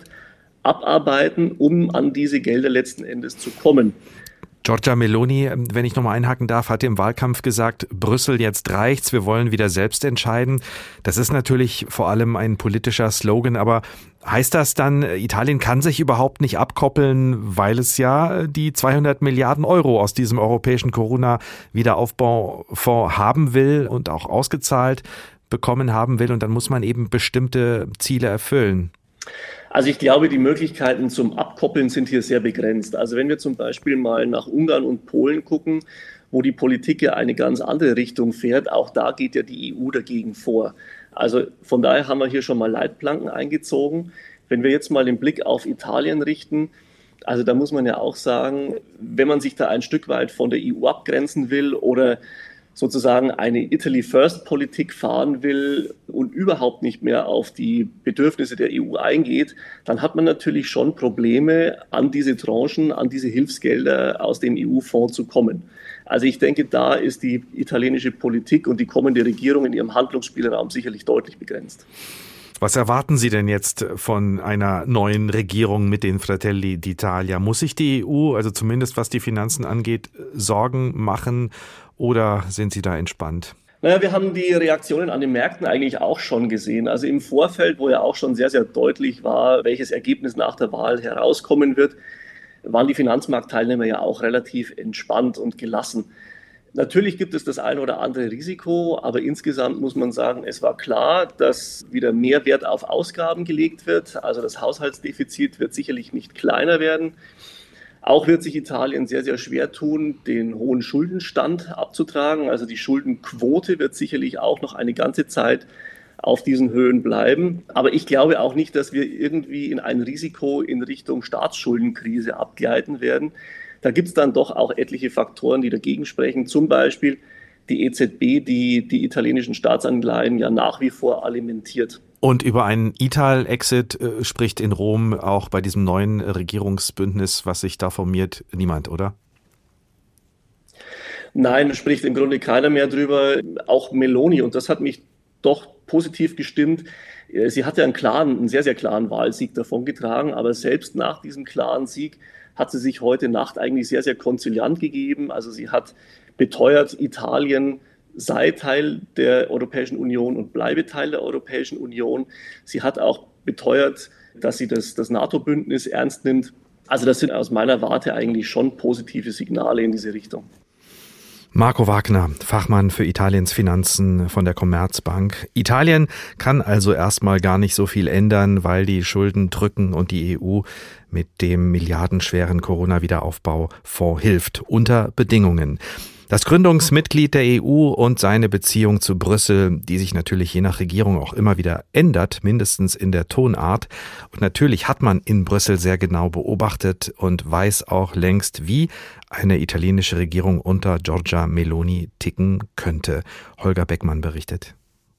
abarbeiten, um an diese Gelder letzten Endes zu kommen. Giorgia Meloni, wenn ich nochmal einhaken darf, hat im Wahlkampf gesagt, Brüssel jetzt reicht's, wir wollen wieder selbst entscheiden. Das ist natürlich vor allem ein politischer Slogan, aber heißt das dann, Italien kann sich überhaupt nicht abkoppeln, weil es ja die 200 Milliarden Euro aus diesem europäischen Corona-Wiederaufbaufonds haben will und auch ausgezahlt bekommen haben will und dann muss man eben bestimmte Ziele erfüllen? Also ich glaube, die Möglichkeiten zum Abkoppeln sind hier sehr begrenzt. Also wenn wir zum Beispiel mal nach Ungarn und Polen gucken, wo die Politik ja eine ganz andere Richtung fährt, auch da geht ja die EU dagegen vor. Also von daher haben wir hier schon mal Leitplanken eingezogen. Wenn wir jetzt mal den Blick auf Italien richten, also da muss man ja auch sagen, wenn man sich da ein Stück weit von der EU abgrenzen will oder sozusagen eine Italy First Politik fahren will und überhaupt nicht mehr auf die Bedürfnisse der EU eingeht, dann hat man natürlich schon Probleme, an diese Tranchen, an diese Hilfsgelder aus dem EU-Fonds zu kommen. Also ich denke, da ist die italienische Politik und die kommende Regierung in ihrem Handlungsspielraum sicherlich deutlich begrenzt. Was erwarten Sie denn jetzt von einer neuen Regierung mit den Fratelli d'Italia? Muss sich die EU, also zumindest was die Finanzen angeht, Sorgen machen oder sind Sie da entspannt? Naja, wir haben die Reaktionen an den Märkten eigentlich auch schon gesehen. Also im Vorfeld, wo ja auch schon sehr, sehr deutlich war, welches Ergebnis nach der Wahl herauskommen wird, waren die Finanzmarktteilnehmer ja auch relativ entspannt und gelassen. Natürlich gibt es das eine oder andere Risiko, aber insgesamt muss man sagen, es war klar, dass wieder mehr Wert auf Ausgaben gelegt wird. Also das Haushaltsdefizit wird sicherlich nicht kleiner werden. Auch wird sich Italien sehr, sehr schwer tun, den hohen Schuldenstand abzutragen. Also die Schuldenquote wird sicherlich auch noch eine ganze Zeit auf diesen Höhen bleiben. Aber ich glaube auch nicht, dass wir irgendwie in ein Risiko in Richtung Staatsschuldenkrise abgleiten werden. Da gibt es dann doch auch etliche Faktoren, die dagegen sprechen. Zum Beispiel die EZB, die die italienischen Staatsanleihen ja nach wie vor alimentiert. Und über einen Ital-Exit äh, spricht in Rom auch bei diesem neuen Regierungsbündnis, was sich da formiert, niemand, oder? Nein, spricht im Grunde keiner mehr drüber. Auch Meloni, und das hat mich doch positiv gestimmt. Äh, sie hat ja einen klaren, einen sehr, sehr klaren Wahlsieg davongetragen, aber selbst nach diesem klaren Sieg hat sie sich heute Nacht eigentlich sehr, sehr konziliant gegeben. Also sie hat beteuert, Italien sei Teil der Europäischen Union und bleibe Teil der Europäischen Union. Sie hat auch beteuert, dass sie das, das NATO-Bündnis ernst nimmt. Also das sind aus meiner Warte eigentlich schon positive Signale in diese Richtung. Marco Wagner, Fachmann für Italiens Finanzen von der Commerzbank. Italien kann also erstmal gar nicht so viel ändern, weil die Schulden drücken und die EU mit dem milliardenschweren Corona-Wiederaufbaufonds hilft, unter Bedingungen. Das Gründungsmitglied der EU und seine Beziehung zu Brüssel, die sich natürlich je nach Regierung auch immer wieder ändert, mindestens in der Tonart. Und natürlich hat man in Brüssel sehr genau beobachtet und weiß auch längst, wie eine italienische Regierung unter Giorgia Meloni ticken könnte. Holger Beckmann berichtet.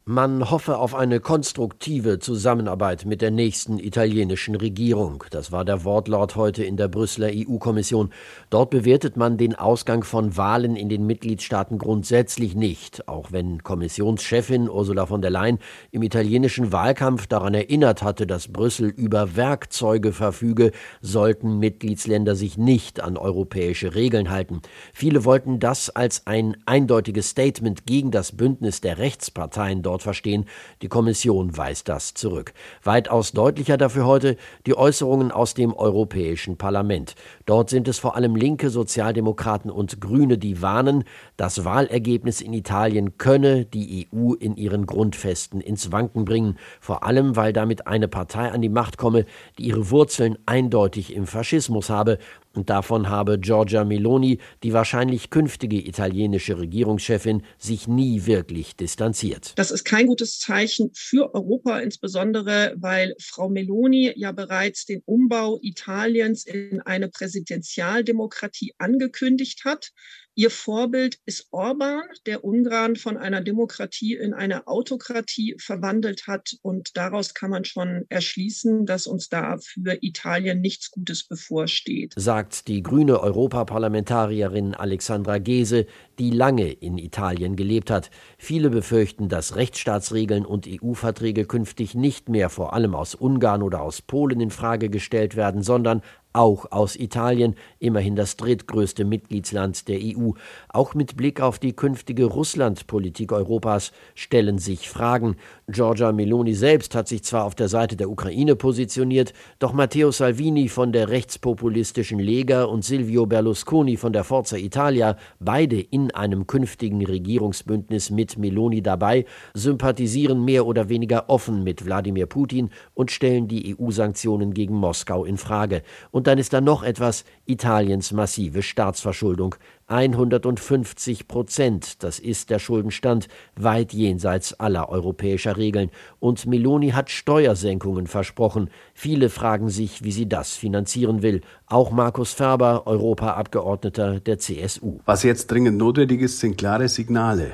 Man hoffe auf eine konstruktive Zusammenarbeit mit der nächsten italienischen Regierung. Das war der Wortlaut heute in der Brüsseler EU-Kommission. Dort bewertet man den Ausgang von Wahlen in den Mitgliedstaaten grundsätzlich nicht, auch wenn Kommissionschefin Ursula von der Leyen im italienischen Wahlkampf daran erinnert hatte, dass Brüssel über Werkzeuge verfüge, sollten Mitgliedsländer sich nicht an europäische Regeln halten. Viele wollten das als ein eindeutiges Statement gegen das Bündnis der Rechtsparteien dort verstehen. Die Kommission weist das zurück. Weitaus deutlicher dafür heute die Äußerungen aus dem Europäischen Parlament. Dort sind es vor allem linke Sozialdemokraten und Grüne, die warnen, das Wahlergebnis in Italien könne die EU in ihren Grundfesten ins Wanken bringen, vor allem weil damit eine Partei an die Macht komme, die ihre Wurzeln eindeutig im Faschismus habe und davon habe Giorgia Meloni, die wahrscheinlich künftige italienische Regierungschefin, sich nie wirklich distanziert. Das ist kein gutes Zeichen für Europa, insbesondere weil Frau Meloni ja bereits den Umbau Italiens in eine Präsidentialdemokratie angekündigt hat. Ihr Vorbild ist Orban, der Ungarn von einer Demokratie in eine Autokratie verwandelt hat. Und daraus kann man schon erschließen, dass uns da für Italien nichts Gutes bevorsteht. Sagt die grüne Europaparlamentarierin Alexandra Gese, die lange in Italien gelebt hat. Viele befürchten, dass Rechtsstaatsregeln und EU-Verträge künftig nicht mehr vor allem aus Ungarn oder aus Polen in Frage gestellt werden, sondern auch aus Italien, immerhin das drittgrößte Mitgliedsland der EU. Auch mit Blick auf die künftige Russlandpolitik Europas stellen sich Fragen. Giorgia Meloni selbst hat sich zwar auf der Seite der Ukraine positioniert, doch Matteo Salvini von der rechtspopulistischen Lega und Silvio Berlusconi von der Forza Italia, beide in einem künftigen Regierungsbündnis mit Meloni dabei, sympathisieren mehr oder weniger offen mit Wladimir Putin und stellen die EU-Sanktionen gegen Moskau in Frage. Und Und dann ist da noch etwas, Italiens massive Staatsverschuldung. 150 Prozent, das ist der Schuldenstand, weit jenseits aller europäischer Regeln. Und Meloni hat Steuersenkungen versprochen. Viele fragen sich, wie sie das finanzieren will. Auch Markus Ferber, Europaabgeordneter der CSU. Was jetzt dringend notwendig ist, sind klare Signale.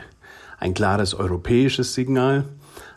Ein klares europäisches Signal,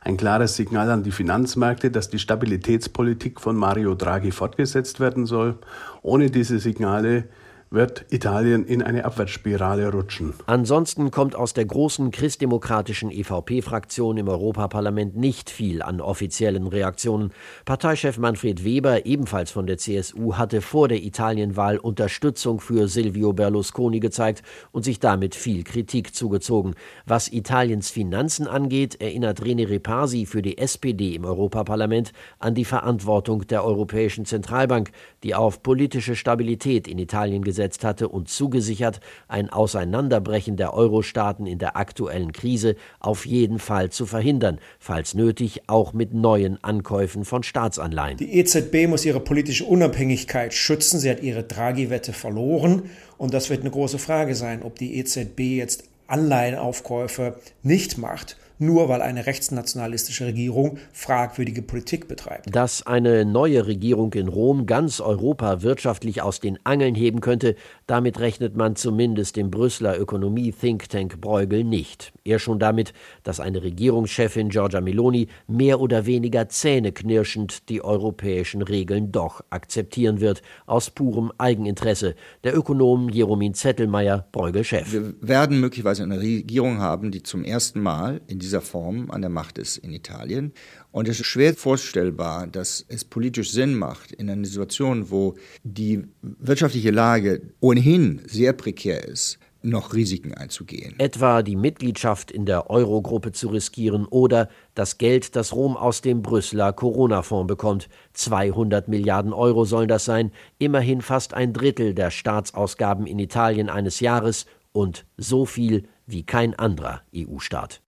ein klares Signal an die Finanzmärkte, dass die Stabilitätspolitik von Mario Draghi fortgesetzt werden soll. Ohne diese Signale wird Italien in eine Abwärtsspirale rutschen. Ansonsten kommt aus der großen christdemokratischen EVP-Fraktion im Europaparlament nicht viel an offiziellen Reaktionen. Parteichef Manfred Weber, ebenfalls von der CSU, hatte vor der Italienwahl Unterstützung für Silvio Berlusconi gezeigt und sich damit viel Kritik zugezogen. Was Italiens Finanzen angeht, erinnert René Repasi für die SPD im Europaparlament an die Verantwortung der Europäischen Zentralbank, die auf politische Stabilität in Italien gesetzt gesetzt hatte und zugesichert, ein Auseinanderbrechen der Euro-Staaten in der aktuellen Krise auf jeden Fall zu verhindern, falls nötig auch mit neuen Ankäufen von Staatsanleihen. Die EZB muss ihre politische Unabhängigkeit schützen. Sie hat ihre Draghi-Wette verloren und das wird eine große Frage sein, ob die EZB jetzt Anleihenaufkäufe nicht macht nur weil eine rechtsnationalistische Regierung fragwürdige Politik betreibt. Dass eine neue Regierung in Rom ganz Europa wirtschaftlich aus den Angeln heben könnte, damit rechnet man zumindest im Brüsseler Ökonomie-Thinktank Bruegel nicht. Eher schon damit, dass eine Regierungschefin Giorgia Meloni mehr oder weniger zähneknirschend die europäischen Regeln doch akzeptieren wird, aus purem Eigeninteresse. Der Ökonom Jeromin Zettelmeier, Bruegel-Chef. Wir werden möglicherweise eine Regierung haben, die zum ersten Mal in dieser Form an der Macht ist in Italien. Und es ist schwer vorstellbar, dass es politisch Sinn macht, in einer Situation, wo die wirtschaftliche Lage ohnehin sehr prekär ist, noch Risiken einzugehen. Etwa die Mitgliedschaft in der Eurogruppe zu riskieren oder das Geld, das Rom aus dem Brüsseler Corona-Fonds bekommt. 200 Milliarden Euro sollen das sein, immerhin fast ein Drittel der Staatsausgaben in Italien eines Jahres und so viel wie kein anderer EU-Staat.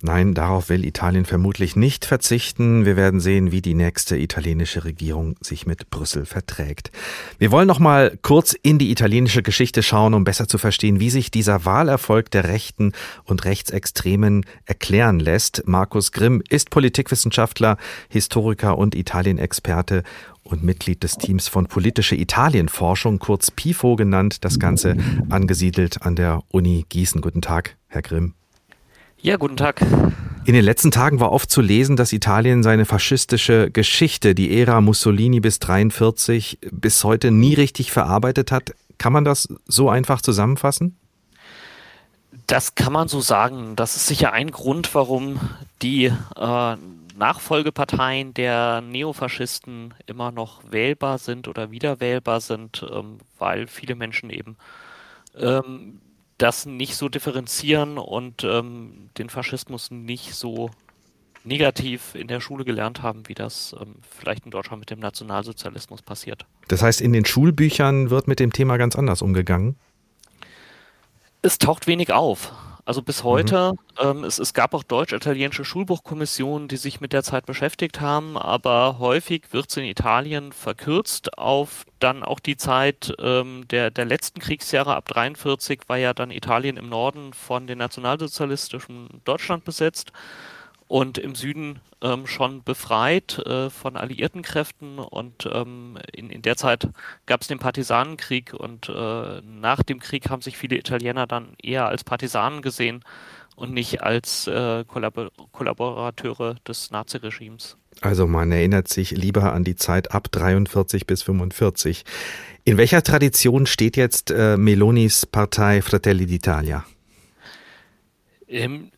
Nein, darauf will Italien vermutlich nicht verzichten. Wir werden sehen, wie die nächste italienische Regierung sich mit Brüssel verträgt. Wir wollen noch mal kurz in die italienische Geschichte schauen, um besser zu verstehen, wie sich dieser Wahlerfolg der Rechten und Rechtsextremen erklären lässt. Markus Grimm ist Politikwissenschaftler, Historiker und Italienexperte und Mitglied des Teams von Politische Italienforschung, kurz PIFO genannt, das Ganze angesiedelt an der Uni Gießen. Guten Tag, Herr Grimm. Ja, guten Tag. In den letzten Tagen war oft zu lesen, dass Italien seine faschistische Geschichte, die Ära Mussolini bis 43, bis heute nie richtig verarbeitet hat. Kann man das so einfach zusammenfassen? Das kann man so sagen. Das ist sicher ein Grund, warum die äh, Nachfolgeparteien der Neofaschisten immer noch wählbar sind oder wiederwählbar sind, ähm, weil viele Menschen eben ähm, das nicht so differenzieren und ähm, den Faschismus nicht so negativ in der Schule gelernt haben, wie das ähm, vielleicht in Deutschland mit dem Nationalsozialismus passiert. Das heißt, in den Schulbüchern wird mit dem Thema ganz anders umgegangen? Es taucht wenig auf. Also bis heute, mhm. ähm, es, es gab auch deutsch-italienische Schulbuchkommissionen, die sich mit der Zeit beschäftigt haben, aber häufig wird es in Italien verkürzt auf dann auch die Zeit ähm, der, der letzten Kriegsjahre. Ab 43 war ja dann Italien im Norden von den nationalsozialistischen Deutschland besetzt und im Süden ähm, schon befreit äh, von alliierten Kräften und ähm, in, in der Zeit gab es den Partisanenkrieg und äh, nach dem Krieg haben sich viele Italiener dann eher als Partisanen gesehen und nicht als äh, Kollabor Kollaborateure des Naziregimes. Also man erinnert sich lieber an die Zeit ab 43 bis 45. In welcher Tradition steht jetzt äh, Melonis Partei Fratelli d'Italia? Ähm,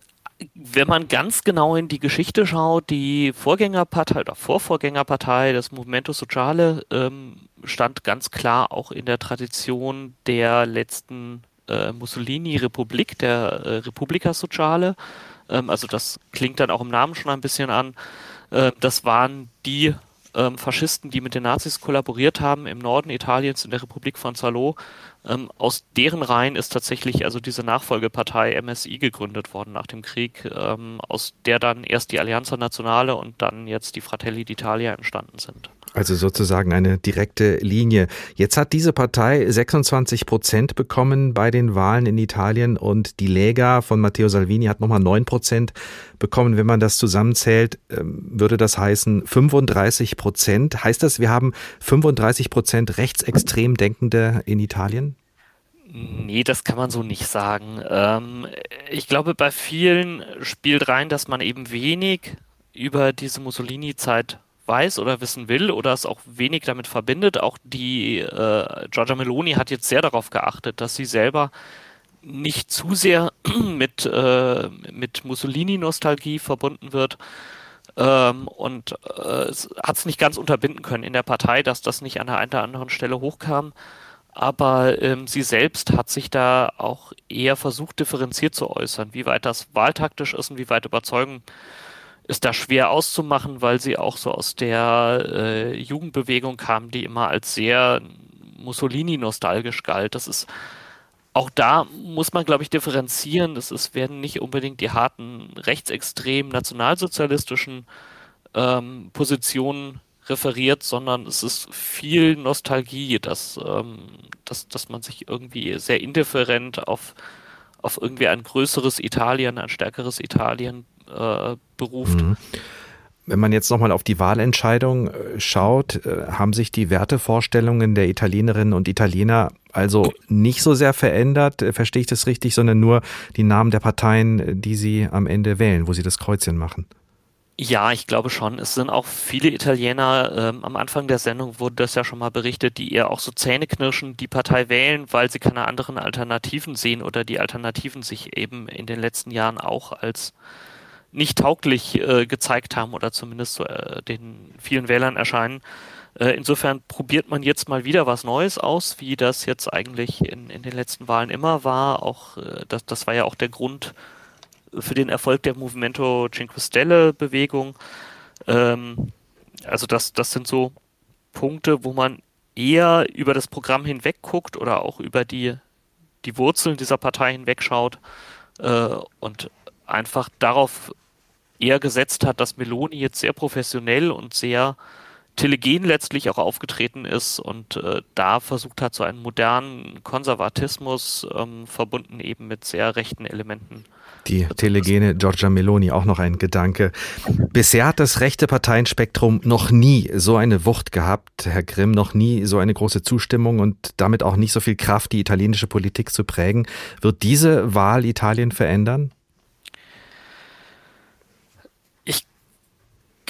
wenn man ganz genau in die Geschichte schaut, die Vorgängerpartei oder Vorvorgängerpartei, das Movimento Sociale, ähm, stand ganz klar auch in der Tradition der letzten äh, Mussolini-Republik, der äh, Repubblica Sociale. Ähm, also das klingt dann auch im Namen schon ein bisschen an. Äh, das waren die ähm, Faschisten, die mit den Nazis kollaboriert haben im Norden Italiens in der Republik von Salò. Ähm, aus deren Reihen ist tatsächlich also diese Nachfolgepartei MSI gegründet worden nach dem Krieg, ähm, aus der dann erst die Allianza Nazionale und dann jetzt die Fratelli d'Italia entstanden sind. Also sozusagen eine direkte Linie. Jetzt hat diese Partei 26 Prozent bekommen bei den Wahlen in Italien und die Lega von Matteo Salvini hat nochmal 9 Prozent bekommen. Wenn man das zusammenzählt, ähm, würde das heißen 35 Prozent. Heißt das, wir haben 35 Prozent rechtsextrem Denkende in Italien? Nee, das kann man so nicht sagen. Ähm, ich glaube, bei vielen spielt rein, dass man eben wenig über diese Mussolini-Zeit weiß oder wissen will oder es auch wenig damit verbindet. Auch die äh, Giorgia Meloni hat jetzt sehr darauf geachtet, dass sie selber nicht zu sehr mit, äh, mit Mussolini-Nostalgie verbunden wird. Ähm, und äh, hat es nicht ganz unterbinden können in der Partei, dass das nicht an der einen oder anderen Stelle hochkam. Aber ähm, sie selbst hat sich da auch eher versucht, differenziert zu äußern. Wie weit das wahltaktisch ist und wie weit überzeugen ist da schwer auszumachen, weil sie auch so aus der äh, Jugendbewegung kam, die immer als sehr Mussolini-nostalgisch galt. Das ist auch da muss man, glaube ich, differenzieren. Das ist, werden nicht unbedingt die harten rechtsextremen nationalsozialistischen ähm, Positionen referiert, sondern es ist viel Nostalgie, dass, ähm, dass, dass man sich irgendwie sehr indifferent auf, auf irgendwie ein größeres Italien, ein stärkeres Italien äh, beruft. Mhm. Wenn man jetzt nochmal auf die Wahlentscheidung äh, schaut, äh, haben sich die Wertevorstellungen der Italienerinnen und Italiener also nicht so sehr verändert, verstehe ich das richtig, sondern nur die Namen der Parteien, die sie am Ende wählen, wo sie das Kreuzchen machen. Ja, ich glaube schon. Es sind auch viele Italiener, ähm, am Anfang der Sendung wurde das ja schon mal berichtet, die eher auch so zähneknirschen die Partei wählen, weil sie keine anderen Alternativen sehen oder die Alternativen sich eben in den letzten Jahren auch als nicht tauglich äh, gezeigt haben oder zumindest so, äh, den vielen Wählern erscheinen. Äh, insofern probiert man jetzt mal wieder was Neues aus, wie das jetzt eigentlich in, in den letzten Wahlen immer war. Auch äh, das, das war ja auch der Grund für den Erfolg der Movimento Cinque Stelle Bewegung. Ähm, also das, das sind so Punkte, wo man eher über das Programm hinweg guckt oder auch über die, die Wurzeln dieser Partei hinwegschaut äh, und einfach darauf eher gesetzt hat, dass Meloni jetzt sehr professionell und sehr telegen letztlich auch aufgetreten ist und äh, da versucht hat, so einen modernen Konservatismus ähm, verbunden eben mit sehr rechten Elementen. Die telegene Giorgia Meloni, auch noch ein Gedanke. Bisher hat das rechte Parteienspektrum noch nie so eine Wucht gehabt, Herr Grimm, noch nie so eine große Zustimmung und damit auch nicht so viel Kraft, die italienische Politik zu prägen. Wird diese Wahl Italien verändern?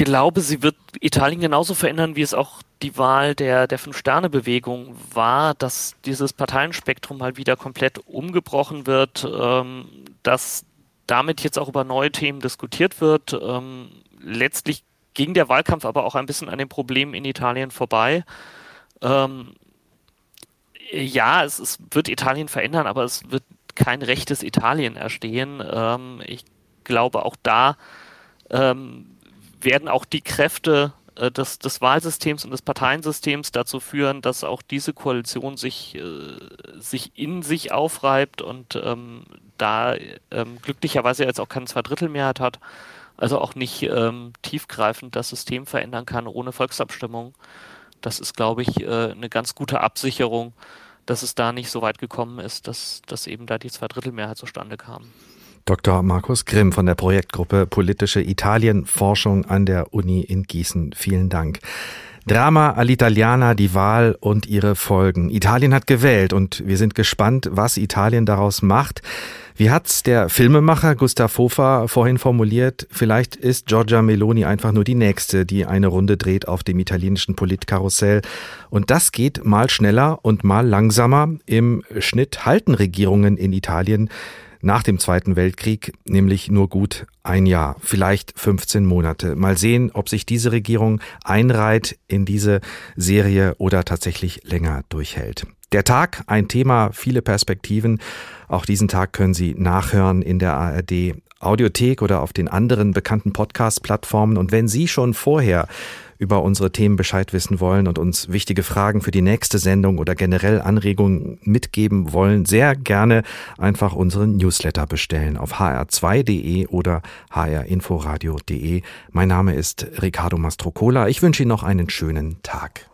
Glaube, sie wird Italien genauso verändern, wie es auch die Wahl der, der Fünf-Sterne-Bewegung war, dass dieses Parteienspektrum mal wieder komplett umgebrochen wird, ähm, dass damit jetzt auch über neue Themen diskutiert wird. Ähm, letztlich ging der Wahlkampf aber auch ein bisschen an den Problemen in Italien vorbei. Ähm, ja, es, es, wird Italien verändern, aber es wird kein rechtes Italien erstehen. Ähm, ich glaube, auch da ähm, werden auch die Kräfte äh, des, des, Wahlsystems und des Parteiensystems dazu führen, dass auch diese Koalition sich, äh, sich in sich aufreibt und ähm, da ähm, glücklicherweise jetzt auch keine Zweidrittelmehrheit hat, also auch nicht ähm, tiefgreifend das System verändern kann ohne Volksabstimmung. Das ist, glaube ich, äh, eine ganz gute Absicherung, dass es da nicht so weit gekommen ist, dass, dass eben da die Zweidrittelmehrheit zustande kam. Dr. Markus Grimm von der Projektgruppe Politische Italienforschung an der Uni in Gießen. Vielen Dank. Drama all'Italiana, die Wahl und ihre Folgen. Italien hat gewählt und wir sind gespannt, was Italien daraus macht. Wie hat's der Filmemacher Gustav Hofer vorhin formuliert? Vielleicht ist Giorgia Meloni einfach nur die nächste, die eine Runde dreht auf dem italienischen Politkarussell. Und das geht mal schneller und mal langsamer. Im Schnitt halten Regierungen in Italien nach dem Zweiten Weltkrieg, nämlich nur gut ein Jahr, vielleicht 15 Monate. Mal sehen, ob sich diese Regierung einreiht in diese Serie oder tatsächlich länger durchhält. Der Tag, ein Thema, viele Perspektiven. Auch diesen Tag können Sie nachhören in der ARD Audiothek oder auf den anderen bekannten Podcast-Plattformen. Und wenn Sie schon vorher über unsere Themen Bescheid wissen wollen und uns wichtige Fragen für die nächste Sendung oder generell Anregungen mitgeben wollen, sehr gerne einfach unseren Newsletter bestellen auf hr2.de oder hrinforadio.de. Mein Name ist Ricardo Mastrocola. Ich wünsche Ihnen noch einen schönen Tag.